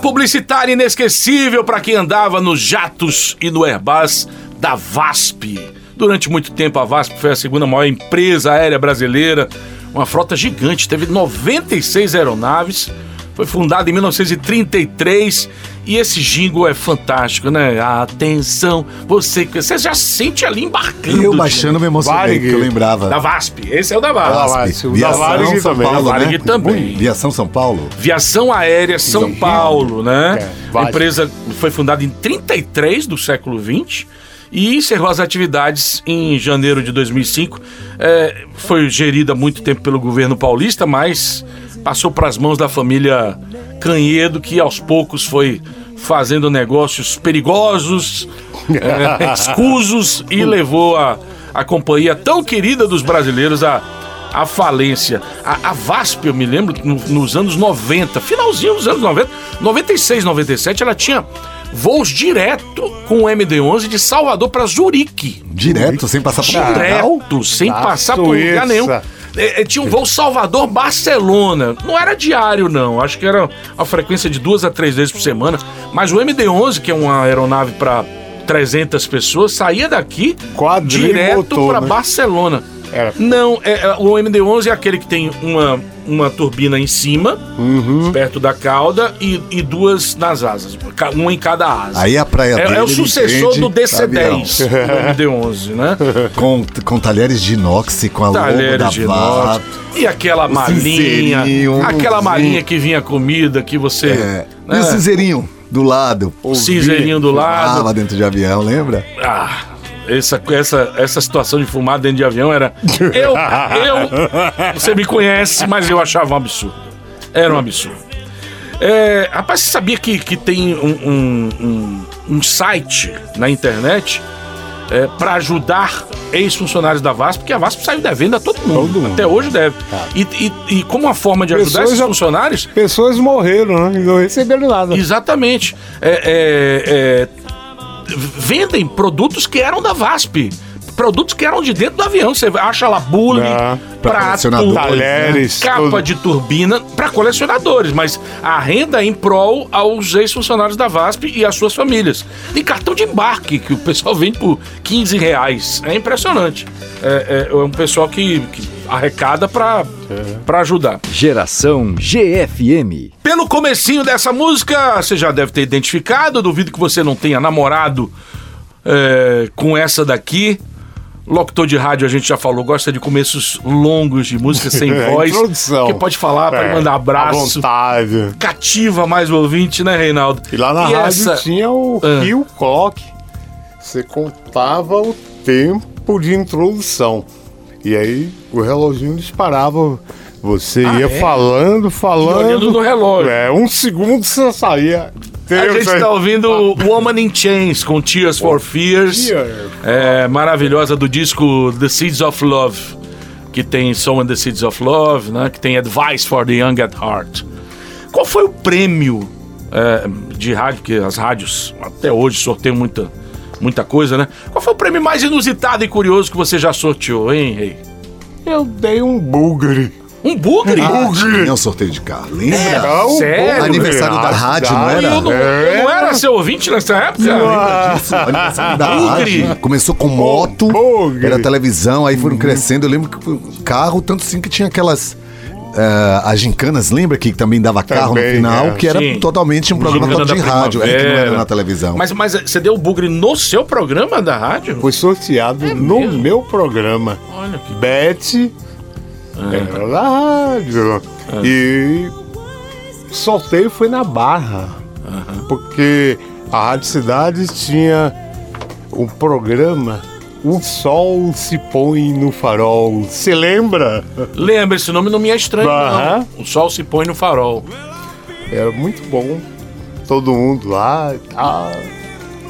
Publicitária inesquecível para quem andava nos jatos e no Airbus da VASP. Durante muito tempo, a VASP foi a segunda maior empresa aérea brasileira, uma frota gigante, teve 96 aeronaves, foi fundada em 1933 e esse jingle é fantástico, né? Atenção, você você já sente ali embarcando. Eu baixando me emocionei, que eu lembrava. Da VASP, esse é o da Da VASP. VASP. O da Viação Varig São também. Paulo, Da Varig né? também. Viação São Paulo. Viação Aérea São Paulo, né? É, a empresa foi fundada em 33 do século 20 e encerrou as atividades em janeiro de 2005. É, foi gerida há muito tempo pelo governo paulista, mas passou para as mãos da família Canhedo, que aos poucos foi fazendo negócios perigosos, é, escusos e levou a, a companhia tão querida dos brasileiros a a falência. A, a VASP, eu me lembro, no- nos anos 90, finalzinho dos anos 90, 96, 97, ela tinha voos direto com o MD-11 de Salvador para Zurique. Direto, sem passar por. Direto, sem passar por lugar nenhum. É, é, tinha um voo Salvador-Barcelona. Não era diário, não. Acho que era uma frequência de duas a três vezes por semana. Mas o MD-11, que é uma aeronave para 300 pessoas, saía daqui Quadrimotor, direto para né? Barcelona. Era. Não, é, é, o MD-11 é aquele que tem uma, uma turbina em cima, Uhum. perto da cauda, e, e duas nas asas, uma em cada asa. Aí a praia é, dele, é o ele sucessor do DC-10, avião. do MD-11, né? Com, com talheres de inox, com a logo da Talheres de inox. E aquela malinha, aquela malinha que vinha comida que você... É. né? E o cinzeirinho do lado. O cinzeirinho do lado. Fumava dentro de avião, lembra? Ah, essa, essa, essa situação de fumar dentro de avião era. Eu, eu. Você me conhece, mas eu achava um absurdo. Era um absurdo. É, rapaz, você sabia que, que tem um, um, um- um site na internet é, para ajudar ex-funcionários da VASP, porque a VASP saiu devendo a todo mundo. Todo mundo. Até hoje deve. E, e, e como uma forma de ajudar Pessoas esses já- funcionários, Pessoas morreram, né? Não receberam nada. Exatamente. É, é, é, vendem produtos que eram da VASP. Produtos que eram de dentro do avião. Você acha lá bule, Ah, pra prato, colecionadores, Talheres, capa tudo. de turbina para colecionadores, mas a renda é em prol aos ex-funcionários da VASP e às suas famílias. Tem cartão de embarque que o pessoal vende por 15 reais. É impressionante. É, é- é um pessoal que, que arrecada para para ajudar. Geração GFM. Pelo comecinho dessa música, você já deve ter identificado. eu Duvido que você não tenha namorado é, com essa daqui. Locutor de rádio, a gente já falou, gosta de começos longos de música sem É, voz. introdução. Que pode falar, pode É, mandar abraço. vontade. Cativa mais o ouvinte, né, Reinaldo? E lá na rádio essa- tinha o Ah. clock. Você contava o tempo de introdução. E aí o reloginho disparava. Você Ah, ia é? falando, falando. olhando no relógio. É, um segundo você saía. A gente tá ouvindo Woman in Chains com Tears for Fears. Tears. É, maravilhosa do disco The Seeds of Love. Que tem Song and the Seeds of Love, né? Que tem Advice for the Young at Heart. Qual foi o prêmio é, de rádio? Que as rádios até hoje sorteiam muita, muita coisa, né? Qual foi o prêmio mais inusitado e curioso que você já sorteou, hein, Rei? Eu dei um bugre. Um bugre? Ah, tinha um sorteio de carro, lembra? É, um sério? bugre Aniversário da rádio, não era? Eu não, eu não era seu ouvinte nessa época? Isso, aniversário da Bugre. rádio. Começou com moto, Bugre. era televisão, aí foram crescendo. Eu lembro que foi um carro, tanto assim que tinha aquelas. eh, as gincanas, lembra que também dava carro Também, no final, é. que era Sim. totalmente um programa de rádio, é, que não era na televisão. Mas, mas você deu o bugre no seu programa da rádio? Foi sorteado no mesmo? meu programa. Olha que Beth era da rádio. E o sorteio foi na Barra. Porque a Rádio Cidade tinha um programa O Sol se põe no farol. Você lembra? Lembra, esse nome não me é estranho, Aham. não. O sol se põe no farol. Era muito bom. Todo mundo lá e tal.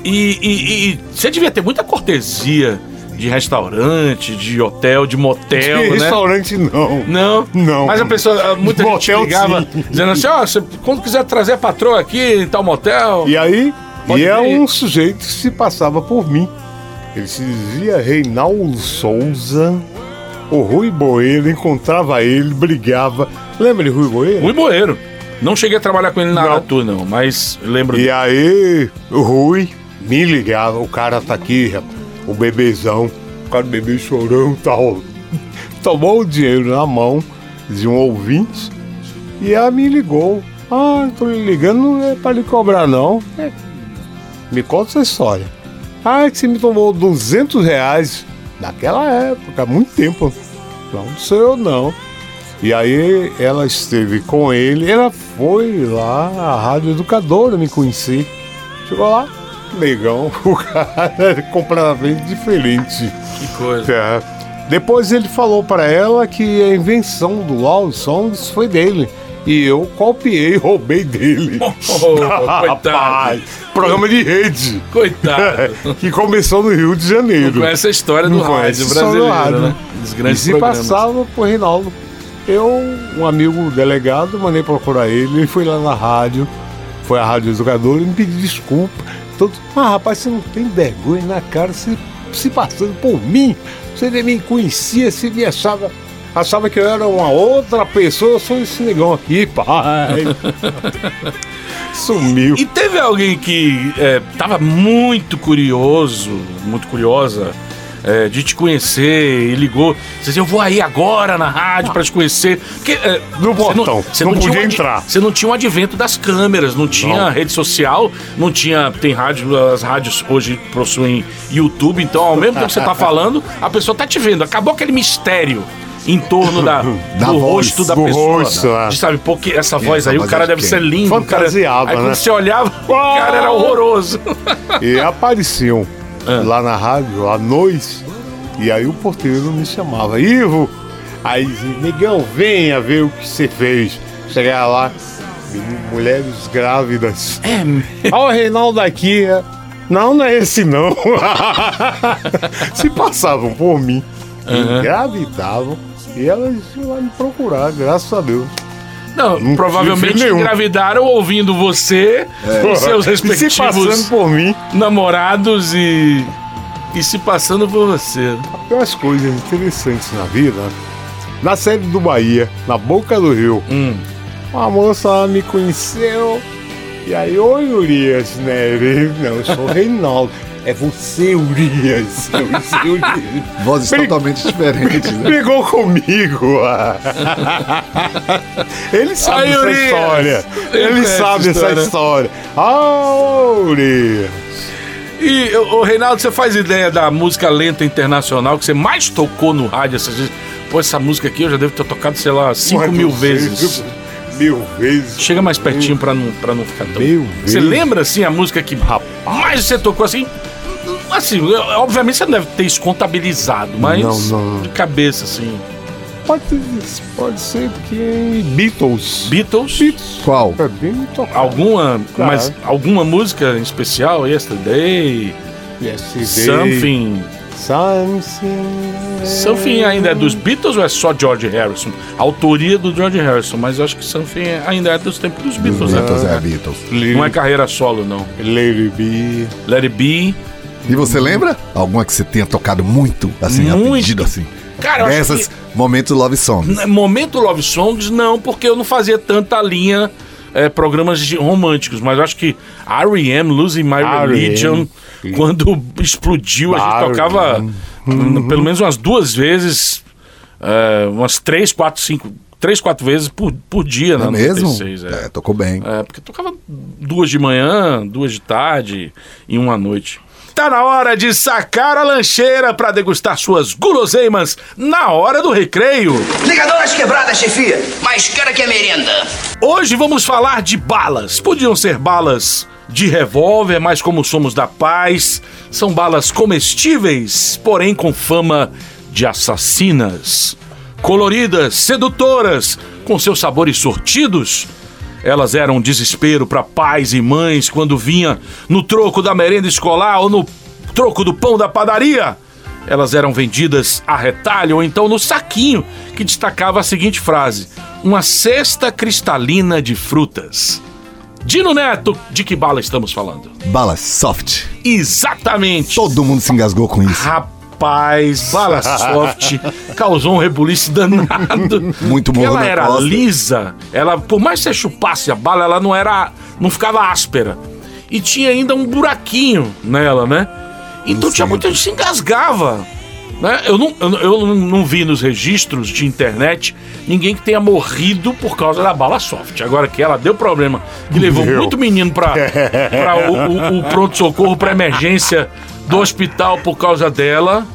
E, e- e você devia ter muita cortesia de restaurante, de hotel, de motel, De né? restaurante não. Não? Não. Mas a pessoa, muita gente Motel, ligava sim. dizendo assim, ó, você, quando quiser trazer a patroa aqui em tal motel... E aí, e é um sujeito que se passava por mim. Ele se dizia Reinaldo Souza. O Rui Boeiro encontrava ele, brigava. Lembra de Rui Boeiro? Rui Boeiro. Não cheguei a trabalhar com ele na Não. Aratu, não, mas lembro... E aí, o Rui me ligava, o cara tá aqui, rapaz, o bebezão, o bebê chorão e tal. Tomou o dinheiro na mão de um ouvinte e ela me ligou. Ah, tô lhe ligando, não é pra lhe cobrar não. É. Me conta essa história. Ah, é que você me tomou 200 reais naquela época, há muito tempo. Não, não sou eu não. E aí ela esteve com ele, ela foi lá, a Rádio Educadora me conheci. Chegou lá, negão, o cara era completamente diferente. Que coisa. É. Depois ele falou pra ela que a invenção do Law Songs foi dele. E eu copiei, roubei dele. Oh, coitado. programa de rede. Coitado. que começou no Rio de Janeiro. Com essa história do Não rádio brasileiro, rádio. né? Dos E grandes se programas. passava por Reinaldo. Eu, um amigo delegado, mandei procurar ele, ele foi lá na rádio, foi à Rádio Educadora e me pediu desculpa. Todo, ah, rapaz, você não tem vergonha na cara, se, se passando por mim. Você nem me conhecia, você me achava, achava que eu era uma outra pessoa, eu sou esse negão aqui, pai. Sumiu. E teve alguém que é, tava muito curioso, muito curiosa é, de te conhecer e ligou. Você dizia, eu vou aí agora na rádio pra te conhecer. Porque, é, No você você não tinha podia o ad- entrar. Você não tinha o advento das câmeras, não tinha Não. rede social, não tinha. Tem rádio, as rádios hoje possuem YouTube, então ao mesmo tempo que você tá falando, a pessoa tá te vendo. Acabou aquele mistério. Em torno da, Da do voz, rosto da do pessoa. rosto, é. De, sabe, porque essa voz essa aí, o voz cara é de deve quem? ser lindo. o cara- Fantasiava, Aí quando né? você olhava, o cara era horroroso. E apareciam Ah. lá na rádio à noite. E aí o porteiro me chamava, Ivo. Aí dizia, negão, venha ver o que você fez. Chegava lá, mulheres grávidas. É, Olha o Reinaldo aqui. é. Não, não é esse não. Se passavam por mim, engravidavam. E elas iam lá me procurar, graças a Deus. Não, Não provavelmente engravidaram ouvindo você, os seus E se respectivos passando por mim. namorados e. E se passando por você. Tem umas coisas interessantes na vida. Na sede do Bahia, na boca do rio, Hum. uma moça me conheceu. E aí, oi Urias, né? Ele, Não, eu sou o Reinaldo. É você, Urias. Sou o Urias. Vozes totalmente diferentes, né? Brigou comigo. ah. Ele sabe Ai, essa história. Ele sabe essa essa história. história. Ah, Urias. E, o Reinaldo, você faz ideia da música lenta internacional que você mais tocou no rádio essas vezes? Pô, essa música aqui eu já devo ter tocado, sei lá, 5 Mas mil vezes. Mil vezes. Chega mais pertinho pra não, pra não ficar tão. Mil Você vezes. lembra assim a música que mais você tocou assim? Assim, obviamente você não deve ter isso contabilizado, mas Não, não. de cabeça, assim. Pode, pode ser que Beatles. Beatles? Beatles. Qual? É bem tocado. Alguma, Claro. mas alguma música em especial? Yesterday, Yesterday. Something. Something. Something ainda é dos Beatles ou é só George Harrison? A autoria do George Harrison, mas eu acho que Something ainda é dos tempos dos Beatles, né? Beatles, é, Beatles. Não é carreira solo, não. Lady B. Let It Be. E você lembra? Alguma que você tenha tocado muito, assim, Muito. pedido, assim? Cara, eu momentos Love Songs. Momento Love Songs, não, porque eu não fazia tanta linha é, programas de- românticos, mas eu acho que R.E.M., Losing My. Religion, quando explodiu, a gente tocava n- pelo menos umas duas vezes, é, umas três, quatro, cinco, três, quatro vezes por, por dia, é mesmo? 96, é. É, tocou bem. É, porque tocava duas de manhã, duas de tarde e uma à noite. Tá na hora de sacar a lancheira para degustar suas guloseimas na hora do recreio. Ligador nas quebradas, chefia. Mais cara que a merenda. Hoje vamos falar de balas. Podiam ser balas de revólver, mas como somos da paz, são balas comestíveis, porém com fama de assassinas. Coloridas, sedutoras, com seus sabores sortidos. Elas eram um desespero para pais e mães quando vinha no troco da merenda escolar ou no troco do pão da padaria. Elas eram vendidas a retalho ou então no saquinho, que destacava a seguinte frase: Uma cesta cristalina de frutas. Dino Neto, de que bala estamos falando? Bala soft. Exatamente. Todo mundo se engasgou com isso. Rapaz, bala soft causou um rebuliço danado. Muito Porque morro ela era costa. lisa, ela, por mais que você chupasse a bala, ela não era. não ficava áspera. E tinha ainda um buraquinho nela, né? Então tinha muita gente que se engasgava. Né? Eu, não, eu, não- eu não- vi nos registros de internet ninguém que tenha morrido por causa da bala soft. Agora que ela deu problema, que levou Deu. muito menino pra, pra o, o- o pronto-socorro, pra emergência do hospital por causa dela.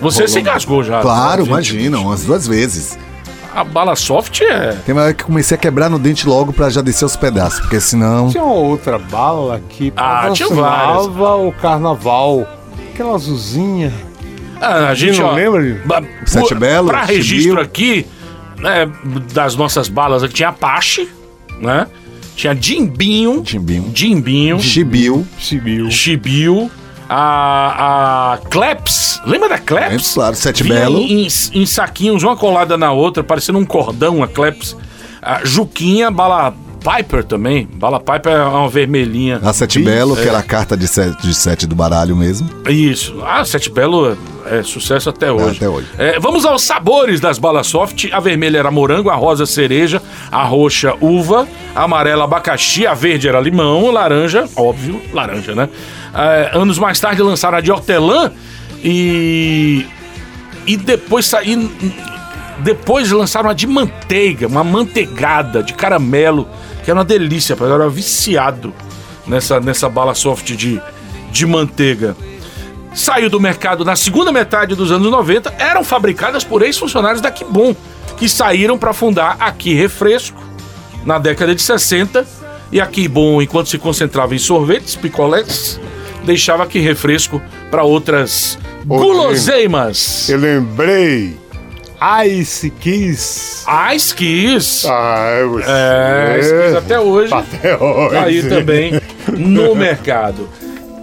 Você se engasgou já. Claro, né? imagina, umas duas vezes. A bala soft é. Tem uma hora que eu comecei a quebrar no dente logo pra já descer os pedaços, porque senão. Tinha uma outra bala que Ah, patrocinava o carnaval. Aquela azulzinha. Ah, a gente não ó, lembra Sete Belo, Pra registro Chibiu. aqui, né, das nossas balas aqui, tinha Apache, né? Tinha Jimbinho. Jimbinho. Jimbinho. Chibiu. Chibiu. Chibiu. A, a Kleps. Lembra da Kleps? Lembro, claro, Sete Vinha Belo. Em, em saquinhos, uma colada na outra, parecendo um cordão, a Kleps. A Juquinha, bala Piper também. Bala Piper é uma vermelhinha. A Sete Belo, que era a carta de sete, de sete do baralho mesmo. Isso. Ah, Sete Belo é sucesso até hoje. até hoje. É, vamos aos sabores das balas soft. A vermelha era morango, a rosa cereja, a roxa uva, a amarela abacaxi, a verde era limão, laranja, óbvio, laranja, né? É, anos mais tarde lançaram a de hortelã e e depois saí depois lançaram a de manteiga, uma manteigada de caramelo, que era uma delícia, eu era viciado nessa, nessa bala soft de, de manteiga. Saiu do mercado na segunda metade dos anos 90, eram fabricadas por ex-funcionários da Kibon, que saíram para fundar a Ki Refresco na década de 60. E a Kibon, enquanto se concentrava em sorvetes, picolés, deixava a Refresco para outras Ô, guloseimas. Eu lembrei. Ice Kiss. Ice Kiss. Ah, você. É, Ice Kiss até hoje. Até hoje. Tá aí também no mercado.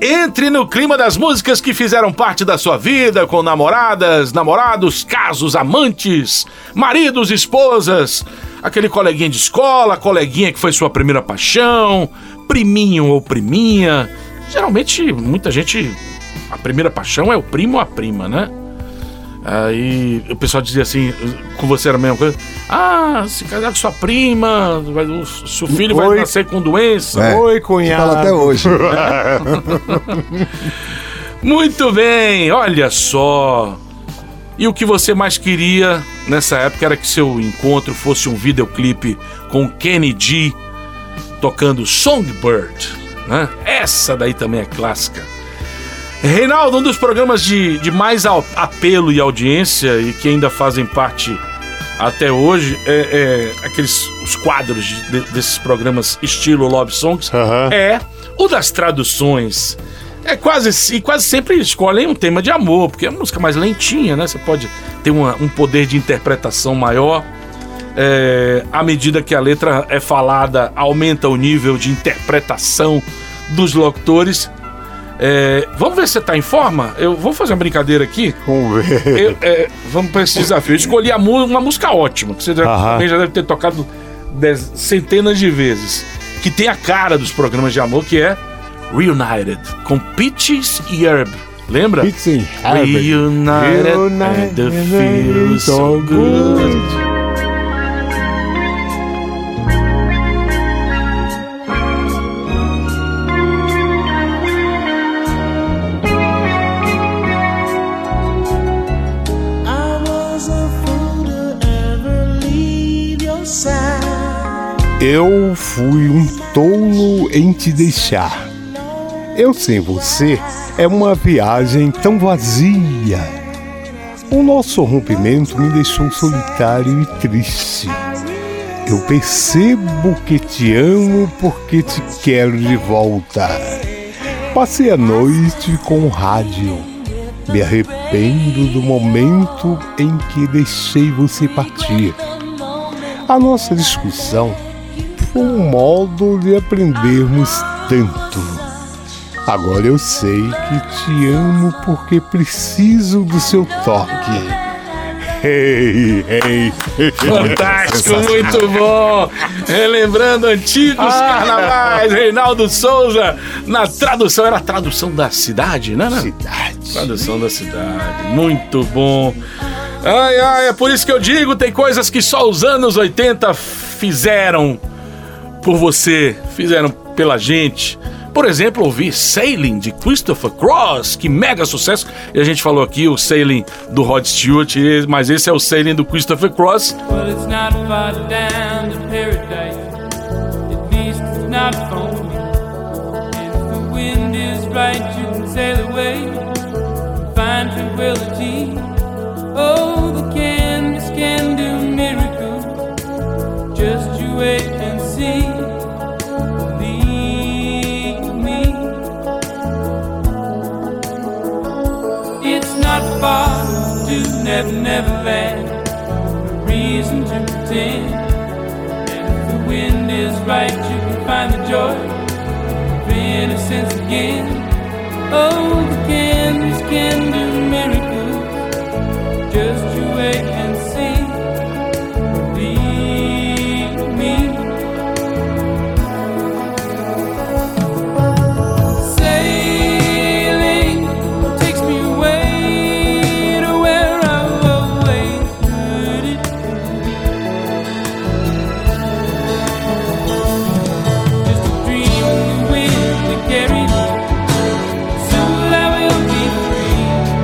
Entre no clima das músicas que fizeram parte da sua vida, com namoradas, namorados, casos, amantes, maridos, esposas. aquele coleguinha de escola, coleguinha que foi sua primeira paixão, priminho ou priminha. Geralmente, muita gente. A primeira paixão é o primo ou a prima, né? Aí o pessoal dizia assim, com você era a mesma coisa. Ah, se casar com sua prima, vai- o seu filho vai Oi. nascer com doença. É, Oi, cunhado. Fala até hoje. Muito bem, olha só. E o que você mais queria nessa época era que seu encontro fosse um videoclipe com Kenny G tocando Songbird, né? Essa daí também é clássica. Reinaldo, um dos programas de, de mais apelo e audiência e que ainda fazem parte até hoje é, é aqueles os quadros de- de- desses programas estilo Love Songs Aham. é o das traduções. É quase e quase sempre escolhem um tema de amor, porque é uma música mais lentinha, né? Você pode ter uma- um poder de interpretação maior. É, à medida que a letra é falada, aumenta o nível de interpretação dos locutores. É, vamos ver se você tá em forma? Eu vou fazer uma brincadeira aqui. Vamos ver. Eu, é, vamos para esse desafio. Eu escolhi uma música ótima, que você já, já deve ter tocado dez- centenas de vezes. Que tem a cara dos programas de amor, que é Reunited, com Peaches e Herb. Lembra? It's in heaven. Reunited, and the feel so good. Eu fui um tolo em te deixar. Eu sem você é uma viagem tão vazia. O nosso rompimento me deixou solitário e triste. Eu percebo que te amo porque te quero de volta. Passei a noite com o rádio. Me arrependo do momento em que deixei você partir. A nossa discussão um modo de aprendermos tanto. Agora eu sei que te amo porque preciso do seu toque. Hey, hey. Fantástico, muito bom! Relembrando antigos carnavais, Reinaldo Souza, na tradução, era a tradução da cidade, né? né? Cidade. Tradução da cidade, muito bom. Ai, ai, é por isso que eu digo, tem coisas que só os anos 80 fizeram por você, fizeram pela gente. Por exemplo, ouvir Sailing de Christopher Cross, que mega sucesso. E a gente falou aqui o Sailing do Rod Stewart, mas esse é o Sailing do Christopher Cross. Well, Never Land. No reason to pretend. And if the wind is right, you can find the joy of innocence again. Oh, the canvas can do miracles. Just you wait and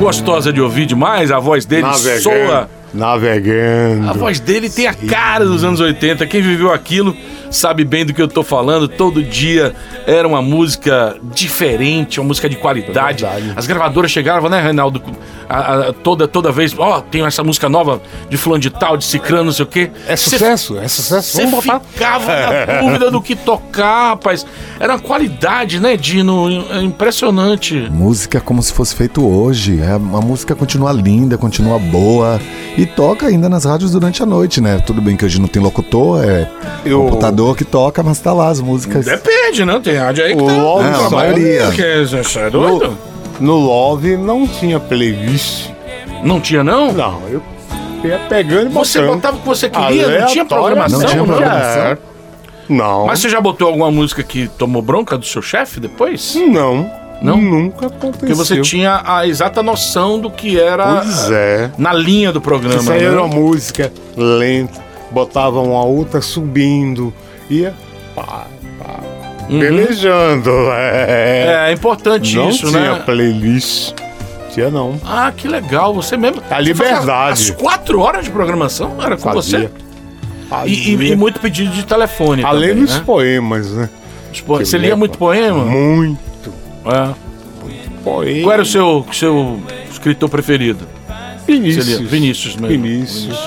Gostosa de ouvir demais, a voz dele soa. Navegando. A voz dele tem a cara dos anos 80. Quem viveu aquilo sabe bem do que eu tô falando. Todo dia era uma música diferente, uma música de qualidade. É. As gravadoras chegavam, né, Reinaldo? A- a- toda, toda vez, ó, tem essa música nova de fulano de tal, de cicrano, não sei o quê. É Cê- sucesso, é sucesso. Você ficava na dúvida do que tocar, rapaz. Era uma qualidade, né, Dino? É Impressionante. Música como se fosse feito hoje. É, a música continua linda, continua boa. E toca ainda nas rádios durante a noite, né? Tudo bem que hoje não tem locutor, é Eu- computador que toca, mas tá lá as músicas. Depende, né? Tem rádio aí que O tá. Love É, a maioria. Que é, você é doido? No Love não tinha playlist. Não tinha, não? Não, eu ia pegando e Você botando. botava o que você queria, não tinha programação, Não tinha não? programação. Não. Mas você já botou alguma música que tomou bronca do seu chefe depois? Não. Não? Nunca aconteceu. Porque você tinha a exata noção do que era Pois é. na linha do programa. Isso aí né? era uma música lenta, botava uma outra subindo, ia pá, pá, Uhum. pelejando. É, É, é importante não isso, tinha né? playlist. Tinha não. Ah, que legal. Você mesmo. A você fazia liberdade. As quatro horas de programação era com Fazia. você? E, e- e muito pedido de telefone. Além também, dos né? poemas, né? Você lia muito poema? Muito É. poema. Qual era o seu, seu escritor preferido? Vinícius. Vinícius mesmo. Vinícius.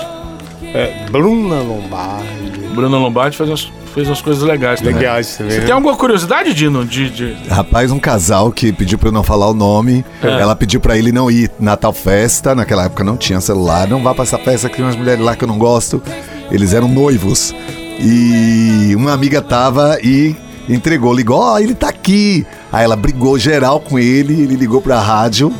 É, Bruna Lombardi. Bruno Lombardi fez umas, fez umas coisas legais também. Legais também. Você tem alguma curiosidade, Dino? De, de... Rapaz, um casal que pediu pra eu não falar o nome. É. Ela pediu pra ele não ir na tal festa. Naquela época não tinha celular. Não vá pra essa festa que tem umas mulheres lá que eu não gosto. Eles eram noivos. E uma amiga tava e entregou, ligou, ó, ele tá aqui. Aí ela brigou geral com ele, ele ligou pra rádio.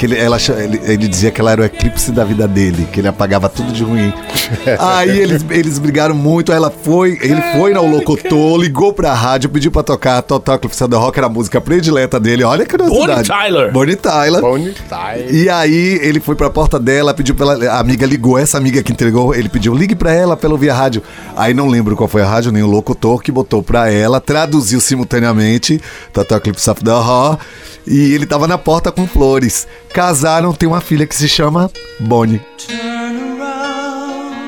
Que ele, ela, ele, ele dizia que ela era o eclipse da vida dele, que ele apagava tudo de ruim. Aí eles, eles brigaram muito, ela foi, ele foi no locutor, ligou pra rádio, pediu pra tocar Total Eclipse da Rock, era a música predileta dele. Olha que curiosidade. Bonnie Tyler. Bonnie Tyler. Bonnie Tyler. E aí ele foi pra porta dela, pediu pra ela, a amiga ligou, essa amiga que entregou, ele pediu, ligue pra ela pelo via rádio. Aí não lembro qual foi a rádio, nem o locutor que botou pra ela, traduziu simultaneamente, Total Eclipse of the Heart, e ele tava na porta com flores. Casaram, tem uma filha que se chama Bonnie.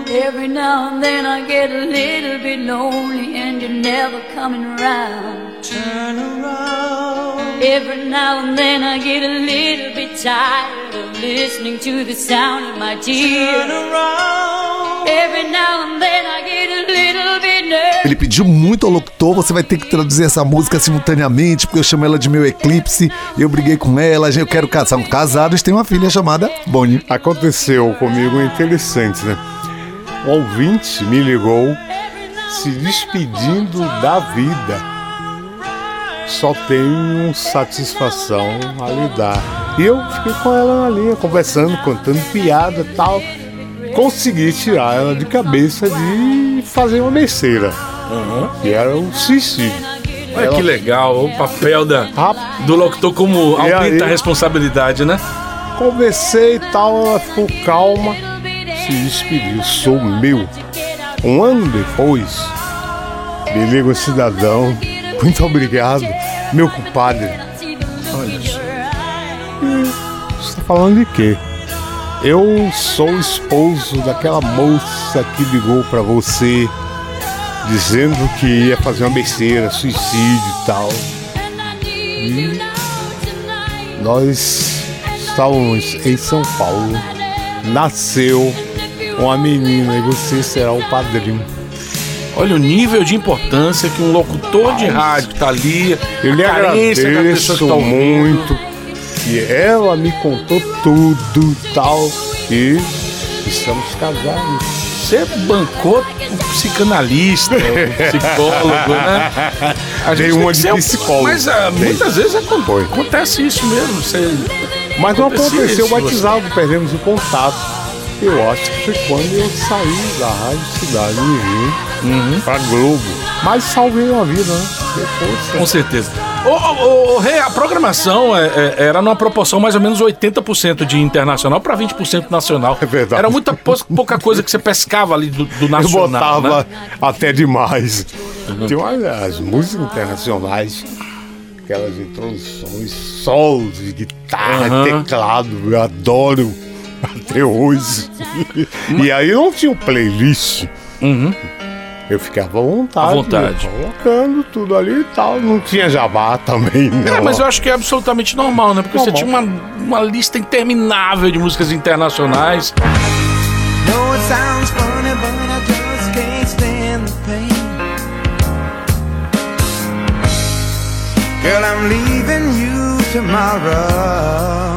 Every now and then I get a little bit lonely and you're never coming around. Turn around. Every now and then I get a little bit tired of listening to the sound of my tears. Turn around. Every now and then I get a little bit nervous. Ele pediu muito ao locutor, você vai ter que traduzir essa música simultaneamente, porque eu chamo ela de meu eclipse, eu briguei com ela, eu quero casar. São casados, tem uma filha chamada Bonnie. Aconteceu comigo interessante, né? Um ouvinte me ligou se despedindo da vida. Só tenho satisfação a lhe dar. E eu fiquei com ela linha, conversando, contando piada e tal. Consegui tirar ela de cabeça de fazer uma besteira. Que era o suicídio. Olha Ela- que legal, o papel da, Rap- do locutor como aumenta a responsabilidade, né? Conversei e tal, ela ficou calma, se despediu, sou meu. Um ano depois, me liga um cidadão, muito obrigado, meu compadre. Olha só. Você tá falando de quê? Eu sou o esposo daquela moça que ligou pra você, dizendo que ia fazer uma besteira, suicídio e tal. E nós estávamos em São Paulo. Nasceu uma menina e você será o padrinho. Olha o nível de importância que um locutor de rádio tá ali, Eu lhe a carência que agradeço tá muito. E ela me contou tudo e tal. E estamos casados. Você bancou o psicanalista, o psicólogo, né? A Dei gente uma de psicólogo. Mas ah, muitas vezes acon- Foi. acontece isso mesmo. Você... Mas não aconteceu o batizado, perdemos o contato. Eu acho que foi quando eu saí da Rádio Cidade e vim pra Globo. Mas salvei uma vida, né? Depois, Com certeza. Ô, Rei, a programação é, é, era numa proporção mais ou menos 80% de internacional para 20% nacional. É verdade. Era muita pouca coisa que você pescava ali do, do eu nacional. botava né? até demais. Tem umas, as músicas internacionais, aquelas introduções, solos de guitarra, Aham. teclado, eu adoro até hoje. e aí não tinha um playlist. Uhum. Eu ficava à vontade. À vontade. Colocando tudo ali e tal. Não tinha jabá também, não. É, mas eu acho que é absolutamente normal, né? Porque você Normal. tinha uma, uma lista interminável de músicas internacionais. No, it sounds funny, but I just can't stand the pain. Girl, I'm leaving you tomorrow.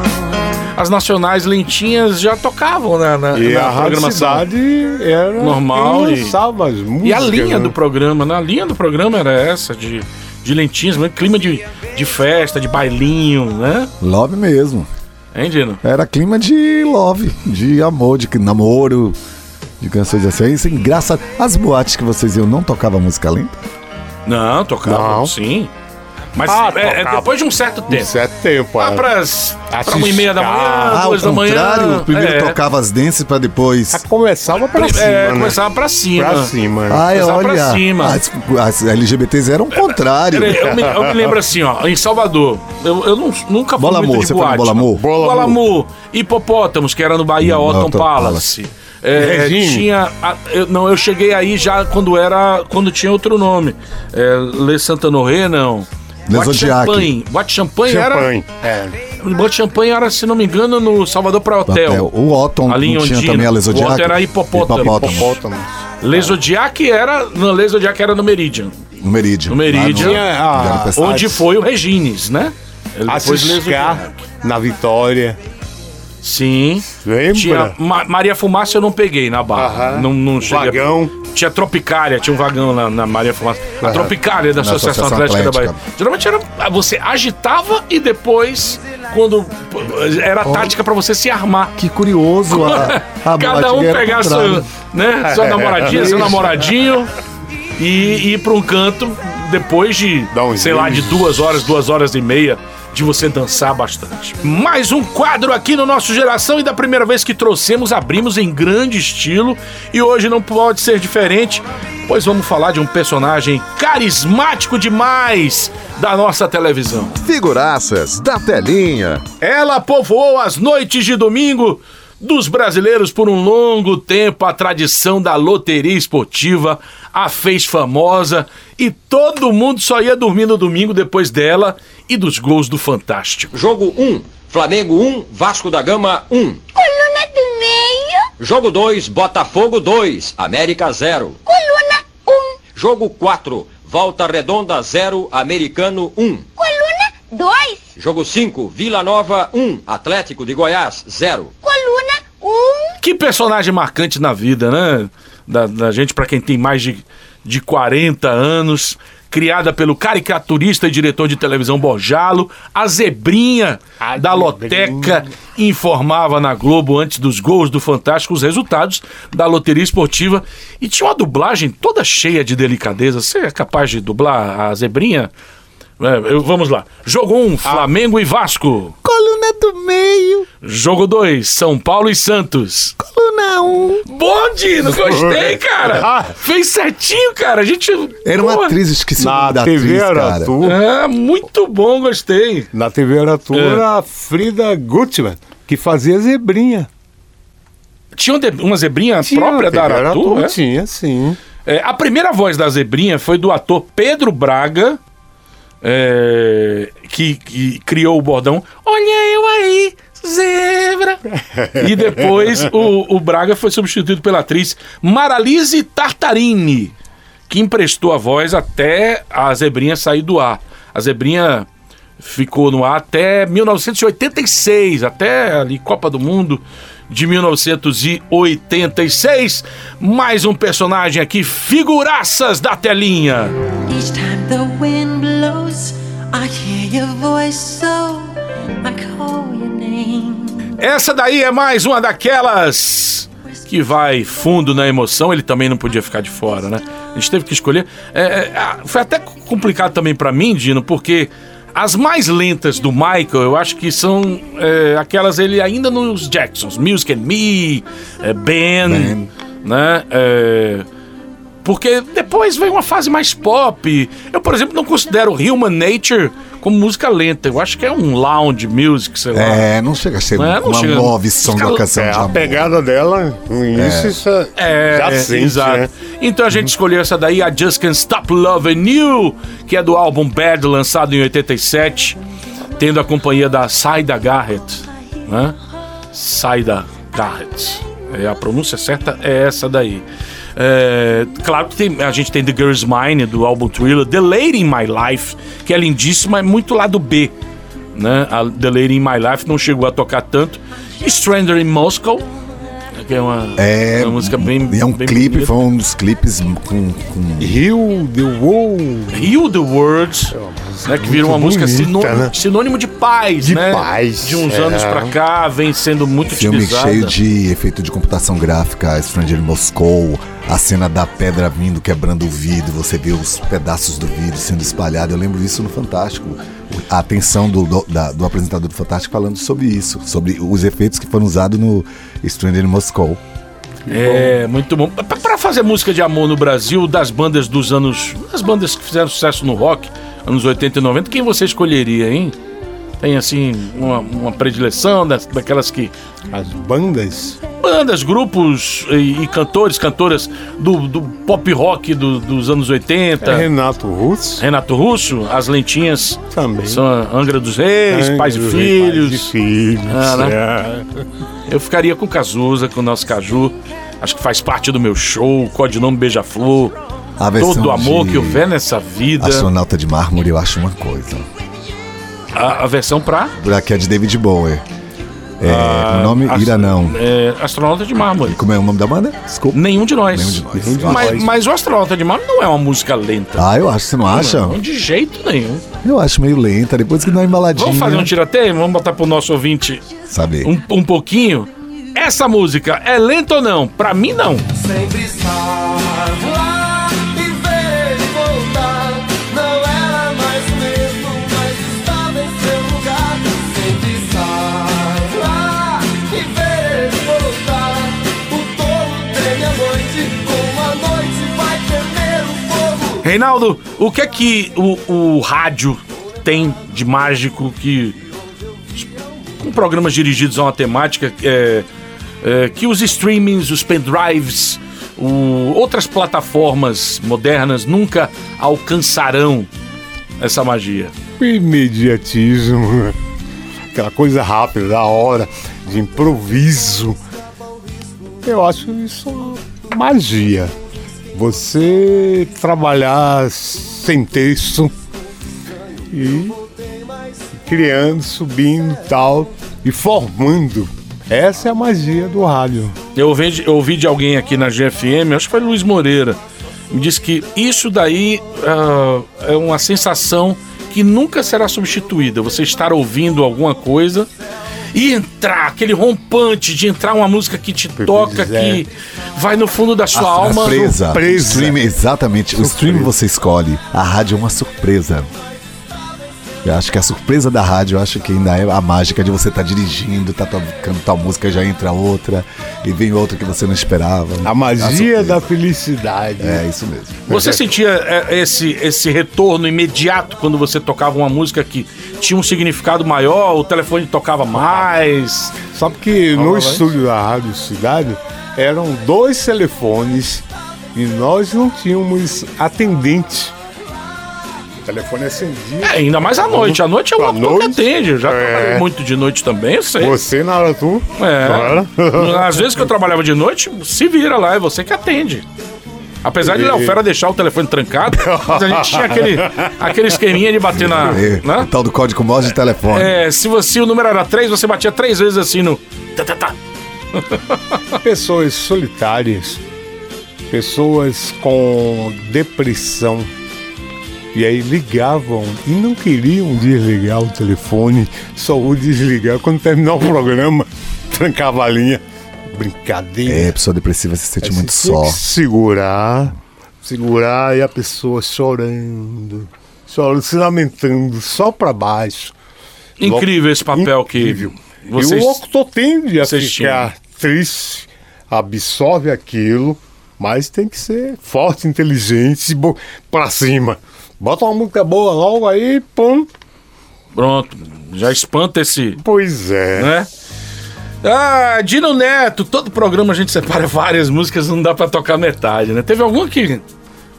As nacionais lentinhas já tocavam né, na, E na a programação. Cidade era Normal e- as músicas. E a linha né? do programa, né? A linha do programa era essa, de, de lentinhas, mesmo, clima de, de festa, de bailinho, né? Love mesmo. Hein, Dino? Era clima de love, de amor, de namoro, de canções assim. Isso é engraçado. As boates que vocês iam não tocava música lenta? Não, tocava, Não. sim. Mas Ah, é, é depois de um certo tempo. Um certo tempo, Lá é. pras, pra uma e meia da manhã, Ah, ao duas da manhã. contrário, primeiro é. tocava as danças pra depois. Ah, Começava pra cima, É, né? começava pra cima. Pra cima. né? Ai, começava pra olha, cima. As, as LGBTs eram o contrário. Eu me, eu me lembro assim, ó, em Salvador, eu, eu não- nunca fui Bola muito Amor, de você boate. Bola Amor? Bola Bola Amor, Hipopótamos, que era no Bahia, Otton Otton Palace. É, tinha. a- eu- não, eu cheguei aí já quando era. Quando tinha outro nome. É, Le Santanoré, não. Le Boate Zodiac. Champagne. Boate Champanhe. É. era. Boate Champagne era, se não me engano, no Salvador para Hotel. O Otton Ali tinha Ondina. também a O Lesodiac. Otton era hipopótamo. Hipopótamo. Le Zodiac era. Não, Le Zodiac era no Meridian. No Meridian. No Meridian. Tinha a- Era pra- Onde foi o Regines, né? Ele A depois Le Ciscar Zodiac. na Vitória. Sim. Lembra? Tinha Ma- Maria Fumaça eu não peguei na barra. Aham. Não, não cheguei. Vagão. Tinha Tropicália, tinha um vagão na, na Maria Fumaça. A Aham. Tropicália da Na Associação, Associação Atlética, da. Bahia. Geralmente era. Você agitava e depois, quando. Era tática pra você se armar. Que curioso. A, a Cada um pegar sua, né, sua namoradinha, seu namoradinho e, ir pra um canto depois de, Dá uns sei lá, de duas horas, duas horas e meia de você dançar bastante. Mais um quadro aqui no nosso Geração e da primeira vez que trouxemos, abrimos em grande estilo e hoje não pode ser diferente, pois vamos falar de um personagem carismático demais da nossa televisão. Figuraças da telinha. Ela povoou as noites de domingo dos brasileiros por um longo tempo. A tradição da loteria esportiva a fez famosa e todo mundo só ia dormir no domingo depois dela e dos gols do Fantástico. Jogo 1, Flamengo 1, Vasco da Gama 1. Coluna do meio. Jogo 2, Botafogo 2, América 0. Coluna 1. Jogo 4, Volta Redonda 0, Americano 1. Coluna 2. Jogo 5, Vila Nova 1, Atlético de Goiás 0. Coluna 1. Que personagem marcante na vida, né? Da, da gente, pra quem tem mais de, de 40 anos. Criada pelo caricaturista e diretor de televisão Borjalo, a Zebrinha A da Zebrinha. Loteca informava na Globo antes dos gols do Fantástico os resultados da loteria esportiva e tinha uma dublagem toda cheia de delicadeza. Você é capaz de dublar a Zebrinha? É, eu- vamos lá. Jogo 1, um, Flamengo e Vasco. Coluna do meio. Jogo 2, São Paulo e Santos. Coluna 1. Bom, Dino, gostei, cara. Fez certinho, cara. A gente. Era uma Pô, atriz, esqueci o Na da TV atriz, era cara. tu. É, muito bom, gostei. Na TV era tu, É. era a Frida Gutmann, que fazia zebrinha. Tinha uma zebrinha Tinha, própria da TV era Aratu, tu, é? Tinha, sim. É, a primeira voz da zebrinha foi do ator Pedro Braga, é, que, que criou o bordão Olha eu aí, zebra. e depois o, o Braga foi substituído pela atriz Maralise Tartarini, que emprestou a voz até a zebrinha sair do ar. A zebrinha ficou no ar até 1986, até ali Copa do Mundo de 1986. Mais um personagem aqui, figuraças da telinha. Each time the wind Essa daí é mais uma daquelas que vai fundo na emoção. Ele também não podia ficar de fora, né? A gente teve que escolher. É, é, ah, foi até complicado também pra mim, Dino, porque as mais lentas do Michael, eu acho que são é, aquelas ele ainda nos Jacksons, Music and Me, é, ben, Ben. né? É, porque depois veio uma fase mais pop. Eu, por exemplo, não considero Human Nature como música lenta. Eu acho que é um lounge music, sei lá. É, não chega a ser Não é, não uma chega- love song Fica- da canção É, de a amor. pegada dela, no início, isso é, É, já é, sente, exato. né? Então a gente escolheu essa daí, a Just Can't Stop Loving You, que é do álbum Bad, lançado em 87, tendo a companhia da Saida Garrett, né? Saida Garrett. É, a pronúncia certa é essa daí. É, claro que tem- a gente tem The Girl's Mine, do álbum Thriller, The Lady in My Life, que é lindíssima, é muito lado B. Né? A The Lady in My Life não chegou a tocar tanto. Stranger in Moscow, que é uma, É, uma música bem. E é um bem clipe, bonita. foi um dos clipes com. com... Rio the World. Heal the Words. Né, que virou uma Muito música bonita, sinônimo, né? sinônimo de paz, De né? paz, De uns é. anos pra cá, vem sendo muito Filme utilizada. cheio de efeito de computação gráfica, Stranger in Moscow, a cena da pedra vindo, quebrando o vidro, você vê os pedaços do vidro sendo espalhados. Eu lembro isso no Fantástico. A atenção do, do, da- do apresentador do Fantástico falando sobre isso, sobre os efeitos que foram usados no Stranger in Moscow. É, muito bom. Pra- Pra fazer música de amor no Brasil, das bandas dos anos. Das bandas que fizeram sucesso no rock, anos 80 e 90, quem você escolheria, hein? Tem assim, uma, uma predileção das, daquelas que. As bandas? Bandas, grupos e, e cantores, cantoras do, do pop rock do- dos anos 80. É Renato Russo. Renato Russo, as lentinhas. Também. São Angra dos Reis, Angra Pais e Filhos. Pais e Filhos, Ah, né? é. Eu ficaria com o Cazuza, com o nosso Caju. Acho que faz parte do meu show, codinome Beija-Flor. Todo o amor que houver nessa vida. Astronauta de Mármore, eu acho uma coisa. A, a versão pra. Aqui é de David Bowie. É, Ah, o nome ast- Ira não. É, Astronauta de Mármore. Como é o nome da banda? Desculpa. Nenhum de nós. Nenhum de nós. Mas, mas o Astronauta de Mármore não é uma música lenta. Ah, eu acho, você não acha? Não, de jeito nenhum. Eu acho meio lenta, depois que dá uma embaladinha. Vamos fazer um tiroteio? Vamos botar pro nosso ouvinte Saber. um, um pouquinho. Essa música é lenta ou não? Pra mim, não. Sempre estar Reinaldo, o que é que o, o rádio tem de mágico que. Com programas dirigidos a uma temática é, é, que os streamings, os pendrives, o- outras plataformas modernas nunca alcançarão essa magia. Imediatismo, aquela coisa rápida, da hora, de improviso. Eu acho isso magia. Você trabalhar sem texto e criando, subindo tal, e formando. Essa é a magia do rádio. Eu ouvi, de- eu ouvi de alguém aqui na GFM, acho que foi Luiz Moreira, me disse que isso daí ah, é uma sensação que nunca será substituída. Você estar ouvindo alguma coisa e entrar, aquele rompante de entrar uma música que te toca, é. que vai no fundo da sua a alma. surpresa. O stream, exatamente. O stream você escolhe. A rádio é uma surpresa. Eu acho que a surpresa da rádio, eu acho que ainda é a mágica de você estar dirigindo, tá tocando tal música, já entra outra, e vem outra que você não esperava. A magia da felicidade. É, isso mesmo. Você sentia é, esse, esse retorno imediato quando você tocava uma música que tinha um significado maior, o telefone tocava mais? Sabe que no estúdio da Rádio Cidade eram dois telefones e nós não tínhamos atendente. Telefone acendia. É, ainda mais à noite. À noite é uma pessoa que noite? atende. Eu já É. trabalhei muito de noite também, eu sei. Você na hora tu? É. Às vezes que eu trabalhava de noite, se vira lá, é você que atende. Apesar de Léo Fera deixar o telefone trancado, mas a gente tinha aquele, aquele esqueminha de bater na. É, né? O tal do código Morse de telefone. É, se, você, o número era 3, você batia três vezes assim no. Tá, tá, tá. Pessoas solitárias, pessoas com depressão. E aí ligavam e não queriam desligar o telefone, só o desligar quando terminar o programa. Trancava a linha. Brincadeira. É, pessoa depressiva se sente Aí muito tinha só. que segurar, segurar e a pessoa chorando, chorando, se lamentando, só pra baixo. Incrível esse papel Incrível. que vocês. E o locutor tende a ficar triste, absorve aquilo, mas tem que ser forte, inteligente, pra cima. Bota uma música boa logo aí, pum. Pronto, já espanta esse. Pois é. Né? Ah, Dino Neto, todo programa a gente separa várias músicas, não dá pra tocar metade, né? Teve alguma que.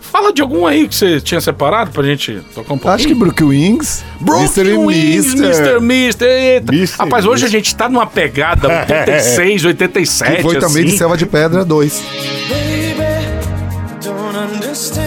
Fala de algum aí que você tinha separado pra gente tocar um pouquinho. Acho que Brook Wings, e Wings, Mister. Mr. Mister. Eita. Mr. Rapaz, hoje a Mister. gente tá numa pegada 86, 87. Que foi também assim. de Selva de Pedra 2. Baby, don't understand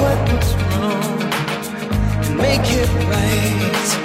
What was wrong and make it right.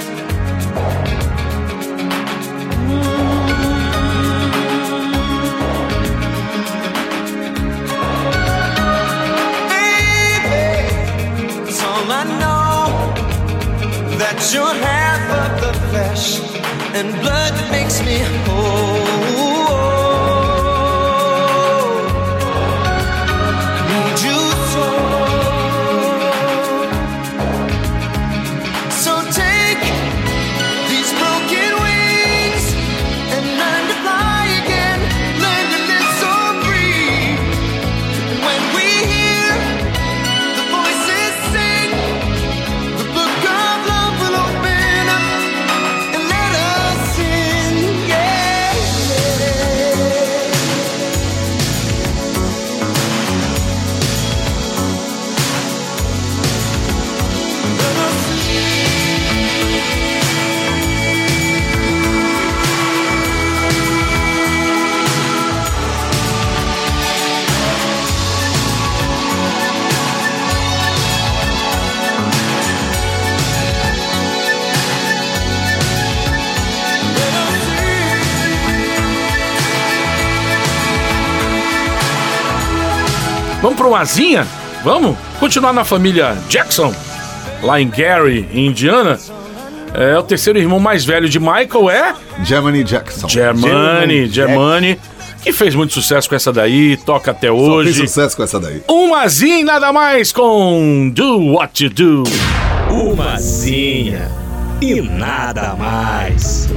Asinha? Vamos? Continuar na família Jackson, lá em Gary, em Indiana. É, o terceiro irmão mais velho de Michael é Germany Jackson. Germany, Germany, que fez muito sucesso com essa daí, toca até Só hoje. fez sucesso com essa daí. Uma asinha e nada mais com Do What You Do. Umazinha e nada mais.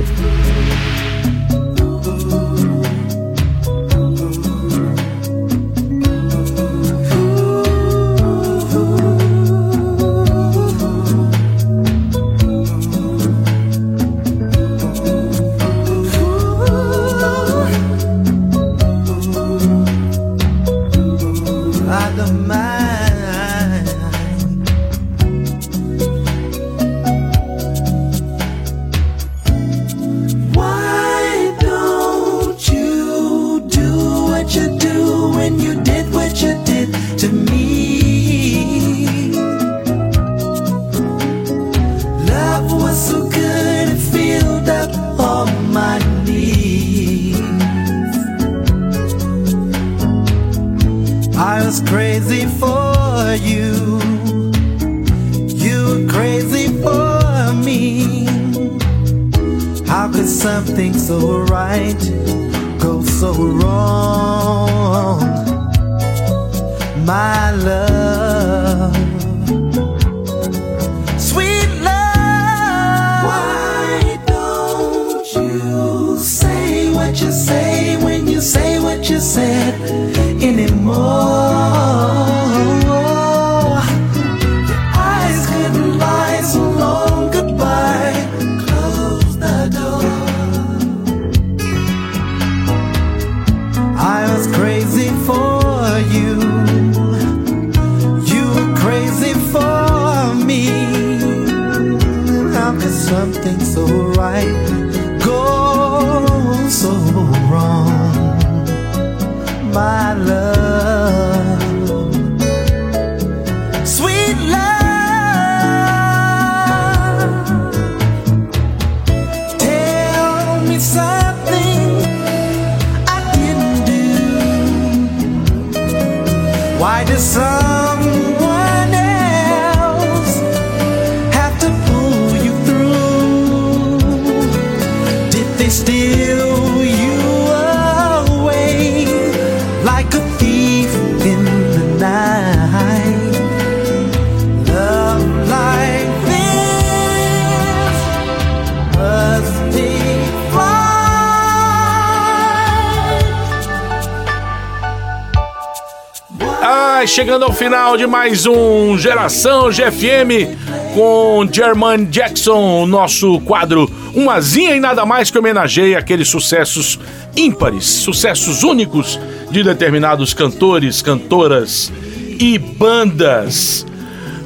Final de mais um Geração GFM com German Jackson, nosso quadro Umazinha e nada mais que homenageia aqueles sucessos ímpares, sucessos únicos de determinados cantores, cantoras e bandas.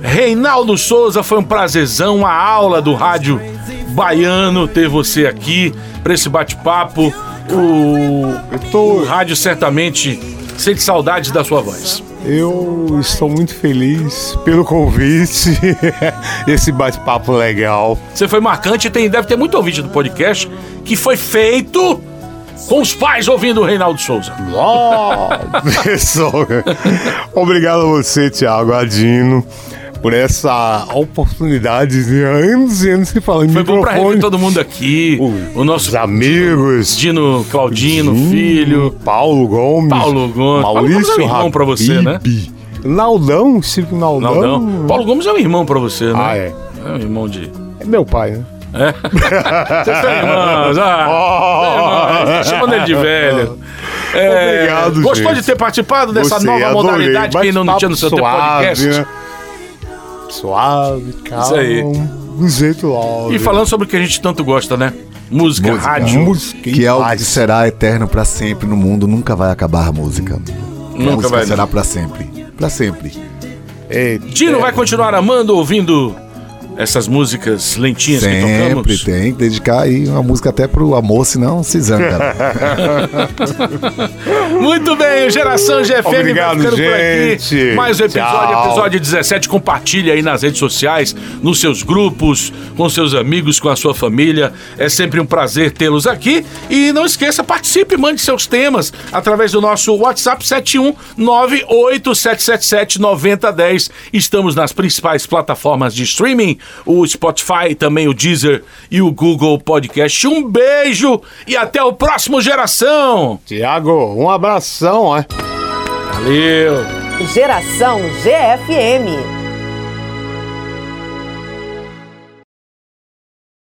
Reinaldo Souza, foi um prazerzão, a aula do rádio baiano ter você aqui para esse bate-papo. O, o rádio certamente Sente saudades da sua voz. Eu estou muito feliz pelo convite, esse bate-papo legal. Você foi marcante tem, deve ter muito ouvinte do podcast que foi feito com os pais ouvindo o Reinaldo Souza. Pessoal, Obrigado a você, Thiago Adino, por essa oportunidade de anos e anos que falando Foi bom pra rever todo mundo aqui. O nosso amigos. Dino Claudino, Dino, filho. Paulo Gomes. Paulo Gomes. Paulo Gomes é Maurício um irmão pra você, né? Habib. Naldão, Silvio Naldão. Naldão. Paulo Gomes é um irmão pra você, né? Ah, é. É um irmão de. É meu pai, né? É? Vocês são irmãos. Ah, irmãos. Tá chamando ele de velho. É, Obrigado, Gostou gente. de ter participado dessa Gostei, nova modalidade que ainda não tinha no seu tempo Bate-papo podcast? suave, né? Suave, calmo. Isso aí. Do jeito logo. E falando sobre o que a gente tanto gosta, né? Música, Música. rádio. Música Que é algo que será eterno pra sempre no mundo, nunca vai acabar a música. a Nunca música vai, não. será pra sempre. Pra sempre. É, Dino vai continuar amando, ouvindo essas músicas lentinhas que Sempre tocamos? tem que dedicar aí uma música até pro amor, senão se zanga. Muito bem, Geração GFM Obrigado, gente. aqui. Mais um episódio, Tchau. episódio 17. Compartilha aí nas redes sociais, nos seus grupos, com seus amigos, com a sua família. É sempre um prazer tê-los aqui. E não esqueça, participe, mande seus temas através do nosso WhatsApp 71987779010. Estamos nas principais plataformas de streaming, o Spotify, também o Deezer e o Google Podcast. Um beijo e até o próximo Geração. Tiago, um abração, ó. Valeu. Geração GFM.